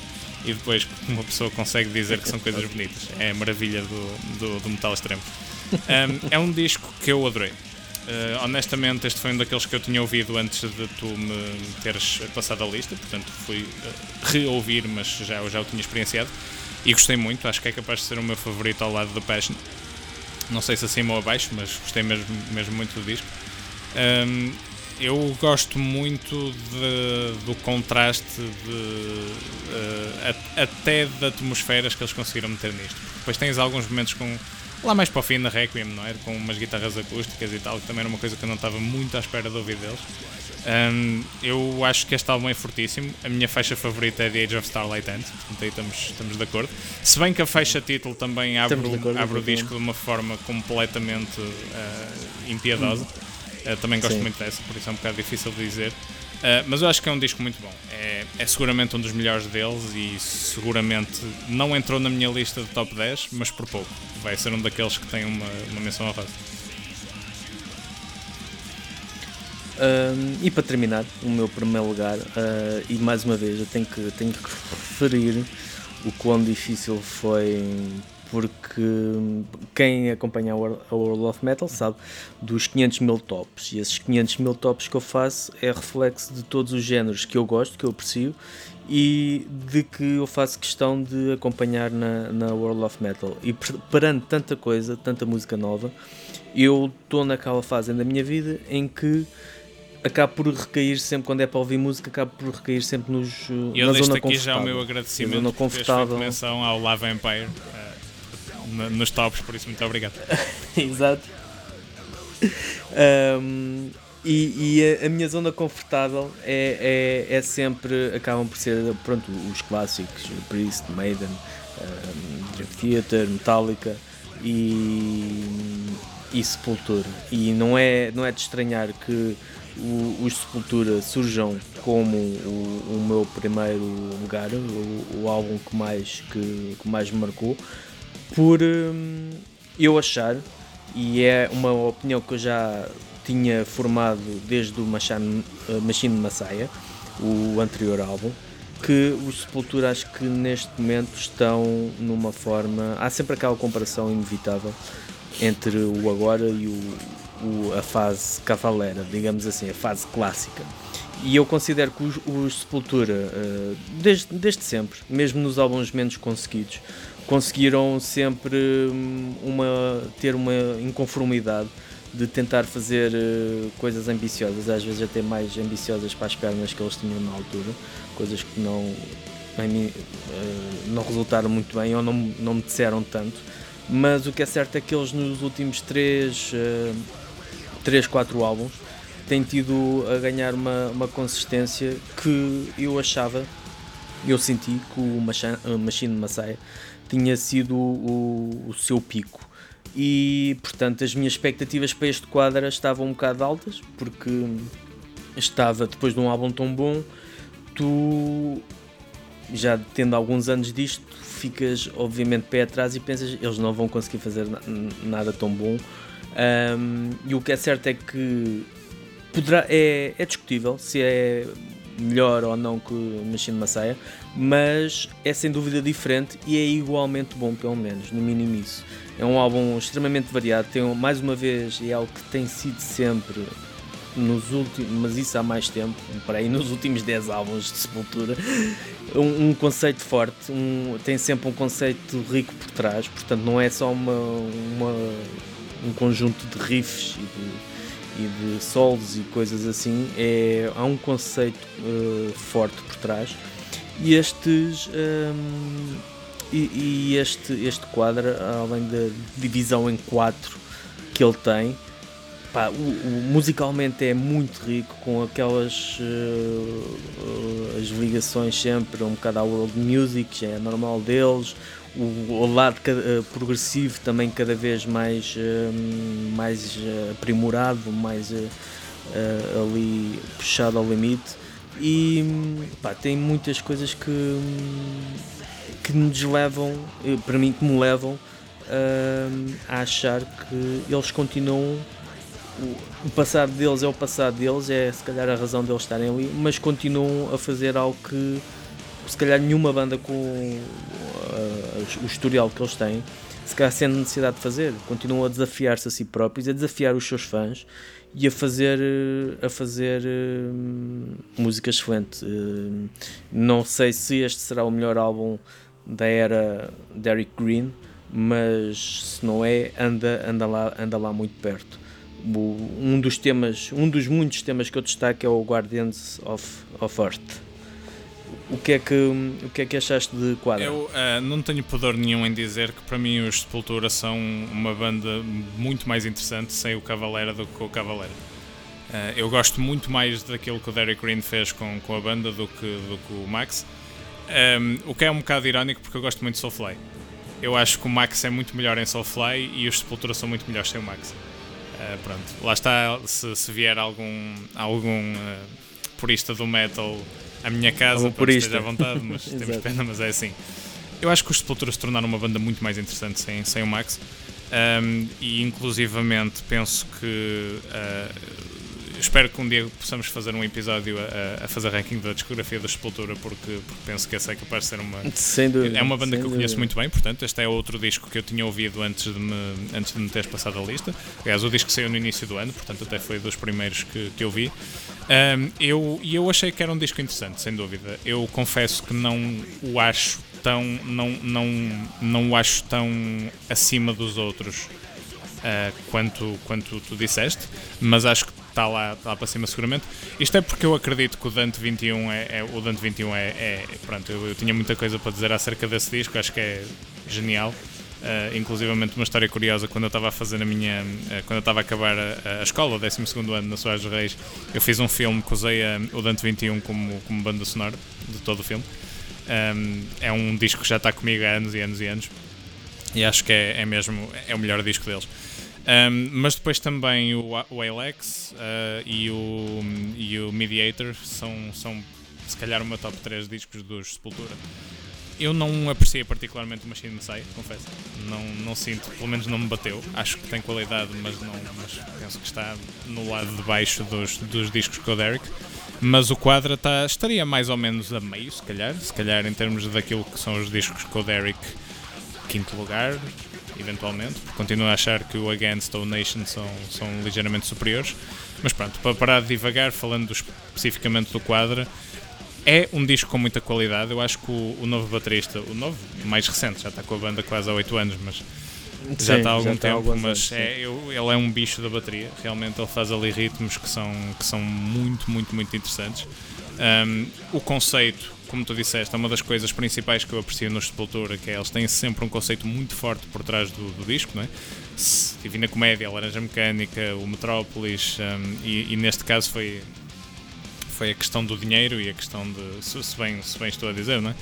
E depois uma pessoa consegue dizer que são coisas bonitas. É a maravilha do, do, do metal extremo. Um, é um disco que eu adorei. Uh, honestamente, este foi um daqueles que eu tinha ouvido antes de tu me teres passado a lista, portanto fui uh, reouvir, mas já, já o tinha experienciado e gostei muito. Acho que é capaz de ser o meu favorito ao lado da Passion não sei se acima ou abaixo, mas gostei mesmo, mesmo muito do disco. Um, eu gosto muito de, do contraste de, uh, até de atmosferas que eles conseguiram meter nisto. Depois tens alguns momentos com lá mais para o fim da Requiem, não é? Com umas guitarras acústicas e tal, que também era uma coisa que eu não estava muito à espera de ouvir deles. Um, eu acho que este álbum é fortíssimo. A minha faixa favorita é The Age of Starlight Ant, portanto aí estamos, estamos de acordo. Se bem que a faixa título também abre, acordo, abre o disco de uma forma completamente uh, impiedosa. Uh, também gosto Sim. muito dessa, por isso é um bocado difícil de dizer. Uh, mas eu acho que é um disco muito bom. É, é, seguramente um dos melhores deles e seguramente não entrou na minha lista de top 10, mas por pouco. Vai ser um daqueles que tem uma, uma menção honrosa. Uh, e para terminar, o meu primeiro lugar, uh, e mais uma vez eu tenho que, tenho que referir o quão difícil foi, porque quem acompanha a World of Metal sabe dos 500 mil tops, e esses 500 mil tops que eu faço é reflexo de todos os géneros que eu gosto, que eu aprecio, e de que eu faço questão de acompanhar na, na World of Metal. E perante tanta coisa, tanta música nova, eu estou naquela fase da minha vida em que acabo por recair sempre quando é para ouvir música, acabo por recair sempre nos Eu na deixo aqui já o meu agradecimento por confortável. menção ao La Vampire uh, nos tops, por isso muito obrigado. Exato. Um, e, e a, a, minha zona confortável é, é, é, sempre, acabam por ser pronto, os clássicos, Priest, Maiden, um, Dream Theater, Metallica e, e Sepultura. E não é, não é de estranhar que os Sepultura surjam como o, o meu primeiro lugar, o, o, álbum que mais, que, que mais me marcou, por hum, eu achar, e é uma opinião que eu já tinha formado desde o Machine, uh, Machine Messiah, o anterior álbum, que os Sepultura acho que neste momento estão numa forma. Há sempre aquela comparação inevitável entre o agora e o, o, a fase cavaleira, digamos assim, a fase clássica. E eu considero que os, Sepultura, uh, desde, desde sempre, mesmo nos álbuns menos conseguidos, conseguiram sempre hum, uma, ter uma inconformidade de tentar fazer uh, coisas ambiciosas, às vezes até mais ambiciosas para as pernas que eles tinham na altura, coisas que não, mim, uh, não resultaram muito bem ou não, não me disseram tanto. Mas o que é certo é que eles nos últimos 3, 3, 4 álbuns, tem tido a ganhar uma, uma consistência que eu achava, eu senti que o Machine Messiah tinha sido o, o seu pico. E portanto as minhas expectativas para este quadro estavam um bocado altas, porque estava depois de um álbum tão bom, tu já tendo alguns anos disto, ficas obviamente pé atrás e pensas eles não vão conseguir fazer nada tão bom um, e o que é certo é que poderá, é, é discutível se é melhor ou não que Machine Messiah, mas é sem dúvida diferente e é igualmente bom, pelo menos, no mínimo isso. É um álbum extremamente variado, tem mais uma vez, é algo que tem sido sempre nos últimos, mas isso há mais tempo, para aí nos últimos 10 álbuns de Sepultura, um, um conceito forte, um, tem sempre um conceito rico por trás, portanto não é só uma, uma um conjunto de riffs e de, e de solos e coisas assim, é, há um conceito uh, forte por trás. E estes. Um, e, e, este, este quadro, além da divisão em quatro que ele tem, pá, o, o, musicalmente é muito rico, com aquelas uh, as ligações sempre um bocado à world music, é normal deles, o, o lado uh, progressivo também cada vez mais, uh, mais uh, aprimorado, mais ali puxado ao limite. E pá, tem muitas coisas que, que nos levam, para mim que me levam a achar que eles continuam o passado deles é o passado deles, é se calhar a razão deles estarem ali, mas continuam a fazer algo que se calhar nenhuma banda com uh, o historial que eles têm, se calhar sendo necessidade de fazer, continuam a desafiar-se a si próprios, a desafiar os seus fãs e a fazer, a fazer uh, música excelente. Uh, não sei se este será o melhor álbum da era Derek Green, mas se não é, anda, anda, lá, anda lá muito perto. um dos temas, um dos muitos temas que eu destaco é o Guardians of, of Earth. O que é que, o que, é que achaste de Quadra? Eu uh, não tenho poder nenhum em dizer que para mim os Sepultura são uma banda muito mais interessante sem o Cavaleira do que com o Cavaleira. Uh, eu gosto muito mais daquilo que o Derek Green fez com, com a banda do que, do que o Max. Um, o que é um bocado irónico porque eu gosto muito de Soulfly. Eu acho que o Max é muito melhor em Soulfly e os Sepultura são muito melhores sem o Max. Uh, pronto, lá está, se, se vier algum, algum purista do metal à minha casa, pronto, esteja à vontade, mas temos pena, mas é assim. Eu acho que os Sepultura se tornaram uma banda muito mais interessante sem, sem o Max. Um, e inclusivamente penso que uh, espero que um dia possamos fazer um episódio a, a fazer ranking da discografia da Sepultura, porque, porque penso que essa é capaz de ser uma. Dúvida, é uma banda que eu conheço muito bem, portanto, este é outro disco que eu tinha ouvido antes de me, antes de me teres passado a lista. Aliás, o disco saiu no início do ano, portanto, até foi dos primeiros que, que eu vi. Um, eu, e eu achei que era um disco interessante, sem dúvida. Eu confesso que não o acho tão. não, não, não o acho tão acima dos outros. Uh, quanto, quanto tu disseste, mas acho que está lá, está lá para cima seguramente. Isto é porque eu acredito que o Dante 21 é, é o Dante 21 é, é pronto, eu, eu, tinha muita coisa para dizer acerca desse disco, acho que é genial. Uh, inclusivamente uma história curiosa quando eu estava a fazer a minha uh, quando eu estava a acabar a, a escola, o 12 ano na Soares Reis, eu fiz um filme que usei uh, o Dante 21 como, como banda sonora de todo o filme. Um, é um disco que já está comigo há anos e anos e anos e acho que é, é mesmo é o melhor disco deles. Um, mas depois também o, o Alex uh, e, o, e o Mediator são, são se calhar o meu top 3 discos dos Sepultura. Eu não apreciei particularmente o Machine Messiah, confesso. Não, não sinto, pelo menos não me bateu. Acho que tem qualidade, mas, não, mas penso que está no lado de baixo dos, dos discos com o Derek. Mas o Quadra tá, estaria mais ou menos a meio, se calhar. Se calhar em termos daquilo que são os discos com o Derek, quinto lugar, eventualmente, continuo a achar que o Against ou o Nation são, são ligeiramente superiores. Mas pronto, para parar de divagar, falando do, especificamente do Quadra, é um disco com muita qualidade. Eu acho que o, o, novo baterista, o novo, mais recente, já está com a banda quase há 8 anos, mas Sim, já está há algum tempo. Mas anos, é, eu, ele é um bicho da bateria. Realmente ele faz ali ritmos que são, que são muito, muito, muito interessantes. Um, o conceito como tu disseste, é uma das coisas principais que eu aprecio no Sepultura, que é eles têm sempre um conceito muito forte por trás do, do disco, não é? Divina Comédia, a Laranja Mecânica, o Metrópolis, um, e, e, neste caso foi, foi a questão do dinheiro e a questão de. Se, se bem, se bem estou a dizer, não é?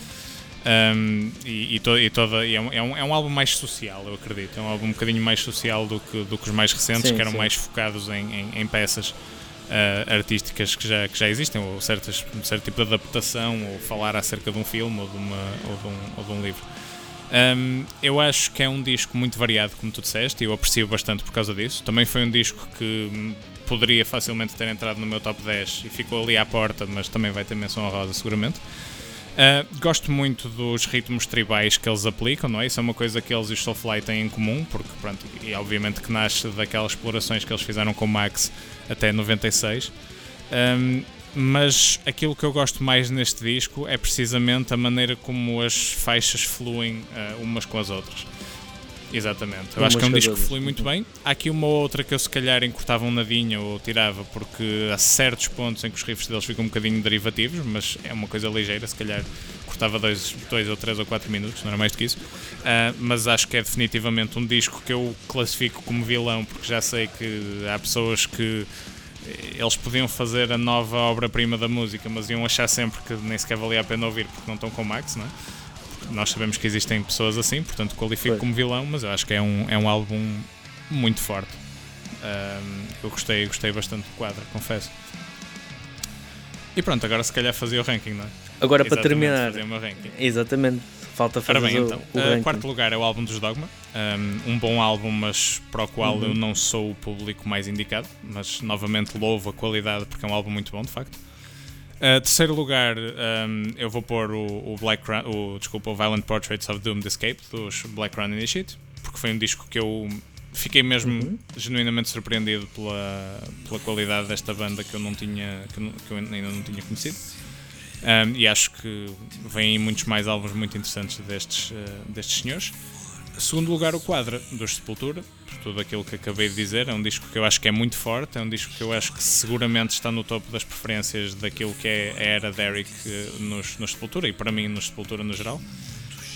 Um, e, e, to, e, toda, e é, um, é, um, é, um, álbum mais social, eu acredito. É um álbum um bocadinho mais social do que, do que os mais recentes, sim, que eram sim. mais focados em, em, em peças uh, artísticas que já, que já existem, ou certas, um certo tipo de adaptação, ou falar acerca de um filme ou de, uma, ou de, um, ou de um livro. Um, eu acho que é um disco muito variado, como tu disseste, e eu aprecio bastante por causa disso. Também foi um disco que poderia facilmente ter entrado no meu top 10 e ficou ali à porta, mas também vai ter menção honrosa, seguramente. Uh, gosto muito dos ritmos tribais que eles aplicam, não é? Isso é uma coisa que eles e os Soulfly têm em comum, porque, pronto, e obviamente que nasce daquelas explorações que eles fizeram com o Max até 96. Um, mas aquilo que eu gosto mais neste disco é precisamente a maneira como as faixas fluem uh, umas com as outras. Exatamente. Eu acho que é um disco que flui muito bem. Há aqui uma outra que eu se calhar encurtava um nadinho ou tirava, porque há certos pontos em que os riffs deles ficam um bocadinho derivativos, mas é uma coisa ligeira, se calhar cortava dois, dois ou três ou quatro minutos, não era mais do que isso. Uh, mas acho que é definitivamente um disco que eu classifico como vilão, porque já sei que há pessoas que eh, eles podiam fazer a nova obra-prima da música, mas iam achar sempre que nem sequer valia a pena ouvir porque não estão com o Max, não é? Nós sabemos que existem pessoas assim, portanto qualifico como vilão, mas eu acho que é um, é um álbum muito forte. Um, eu gostei, gostei bastante do quadro, confesso. E pronto, agora se calhar fazia o ranking, não é? Agora para terminar. Exatamente. Falta fazer bem, o, então, o uh, quarto lugar é o álbum dos Dogma. Um, um bom álbum, mas para o qual uhum. eu não sou o público mais indicado. Mas novamente louvo a qualidade porque é um álbum muito bom, de facto. Uh, terceiro lugar, um, eu vou pôr o, o Black Run, o, desculpa, o Violent Portraits of Doomed Escape dos Black Run Initiate, porque foi um disco que eu fiquei mesmo uhum. genuinamente surpreendido pela, pela qualidade desta banda que eu não tinha que, eu, que eu ainda não tinha conhecido. Um, e acho que vêm muitos mais álbuns muito interessantes destes, uh, destes senhores. Segundo lugar, o Quadra, dos Sepultura, por tudo aquilo que acabei de dizer. É um disco que eu acho que é muito forte, é um disco que eu acho que seguramente está no topo das preferências daquilo que é a era Derek eh, nos, nos Sepultura e para mim nos Sepultura no geral.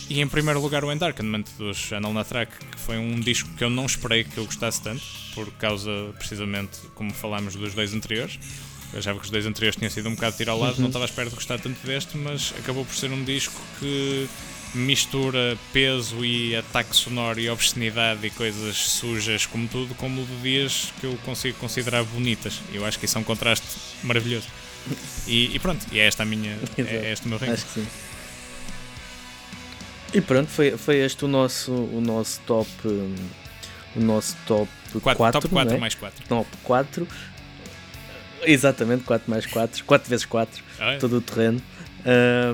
E em primeiro lugar o Endarkenment dos Anal na Track, que foi um disco que eu não esperei que eu gostasse tanto, por causa precisamente, como falámos, dos dois anteriores. Eu achava que os dois anteriores tinham sido um bocado tiro ao lado, uhum. não estava à espera de gostar tanto deste, mas acabou por ser um disco que mistura peso e ataque sonoro e obscenidade e coisas sujas como tudo, com melodias que eu consigo considerar bonitas. Eu acho que isso é um contraste maravilhoso. E, e pronto, e é esta a minha. é este o meu reino. Acho que sim. E pronto, foi, foi este o nosso, o nosso top. O nosso top 4. 4 top 4 é? mais 4. Top 4. Exatamente, 4 mais 4. 4 vezes 4. Ah, é? Todo o terreno.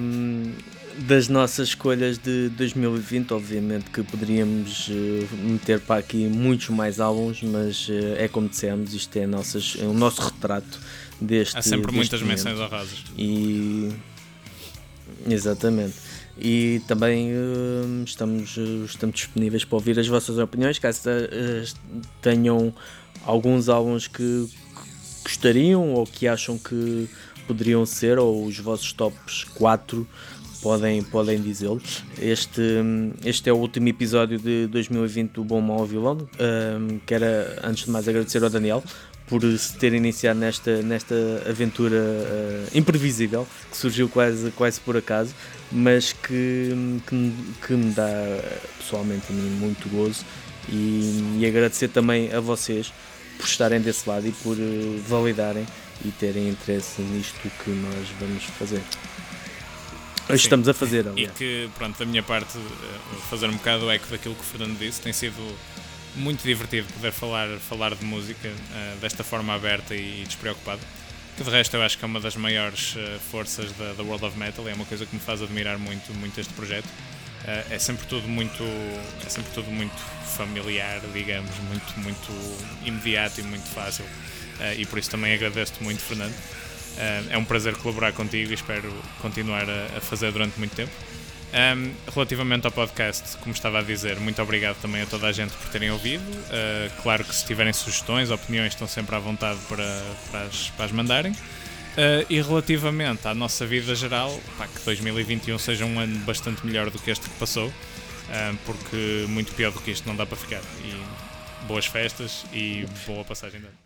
Um, das nossas escolhas de 2020, obviamente que poderíamos uh, meter para aqui muitos mais álbuns, mas uh, é como dissemos, isto é, nossas, é o nosso retrato deste. Há sempre deste muitas momento. menções honrosas. E. Exatamente. E também uh, estamos, estamos disponíveis para ouvir as vossas opiniões, caso tenham alguns álbuns que gostariam ou que acham que poderiam ser, ou os vossos tops 4 podem, podem dizê-lo. Este, este é o último episódio de 2020 do Bom Mal Vilão. Um, quero, antes de mais, agradecer ao Daniel por se ter iniciado nesta, nesta aventura uh, imprevisível, que surgiu quase, quase por acaso, mas que, que, que me dá pessoalmente a mim muito gozo. E, e, agradecer também a vocês por estarem desse lado e por uh, validarem e terem interesse nisto que nós vamos fazer. Sim. Estamos a fazer, aliás. E que, pronto, da minha parte, eh, fazer um bocado o eco daquilo que o Fernando disse, tem sido muito divertido poder falar, falar de música uh, desta forma aberta e despreocupada. Que de resto eu acho que é uma das maiores uh, forças da, da, World of Metal, é uma coisa que me faz admirar muito, muito este projeto. Uh, é sempre tudo muito é sempre tudo muito familiar, digamos, muito, muito imediato e muito fácil. e por isso também agradeço-te muito, Fernando. Uh, é um prazer colaborar contigo e espero continuar a, fazer durante muito tempo. Relativamente ao podcast, como estava a dizer, muito obrigado também a toda a gente por terem ouvido. Uh, claro que se tiverem sugestões, opiniões, estão sempre à vontade para, para, as, para as mandarem. Uh, e relativamente à nossa vida geral, pá, que 2021 seja um ano bastante melhor do que este que passou, uh, porque muito pior do que isto não dá para ficar. E boas festas e boa passagem de ano.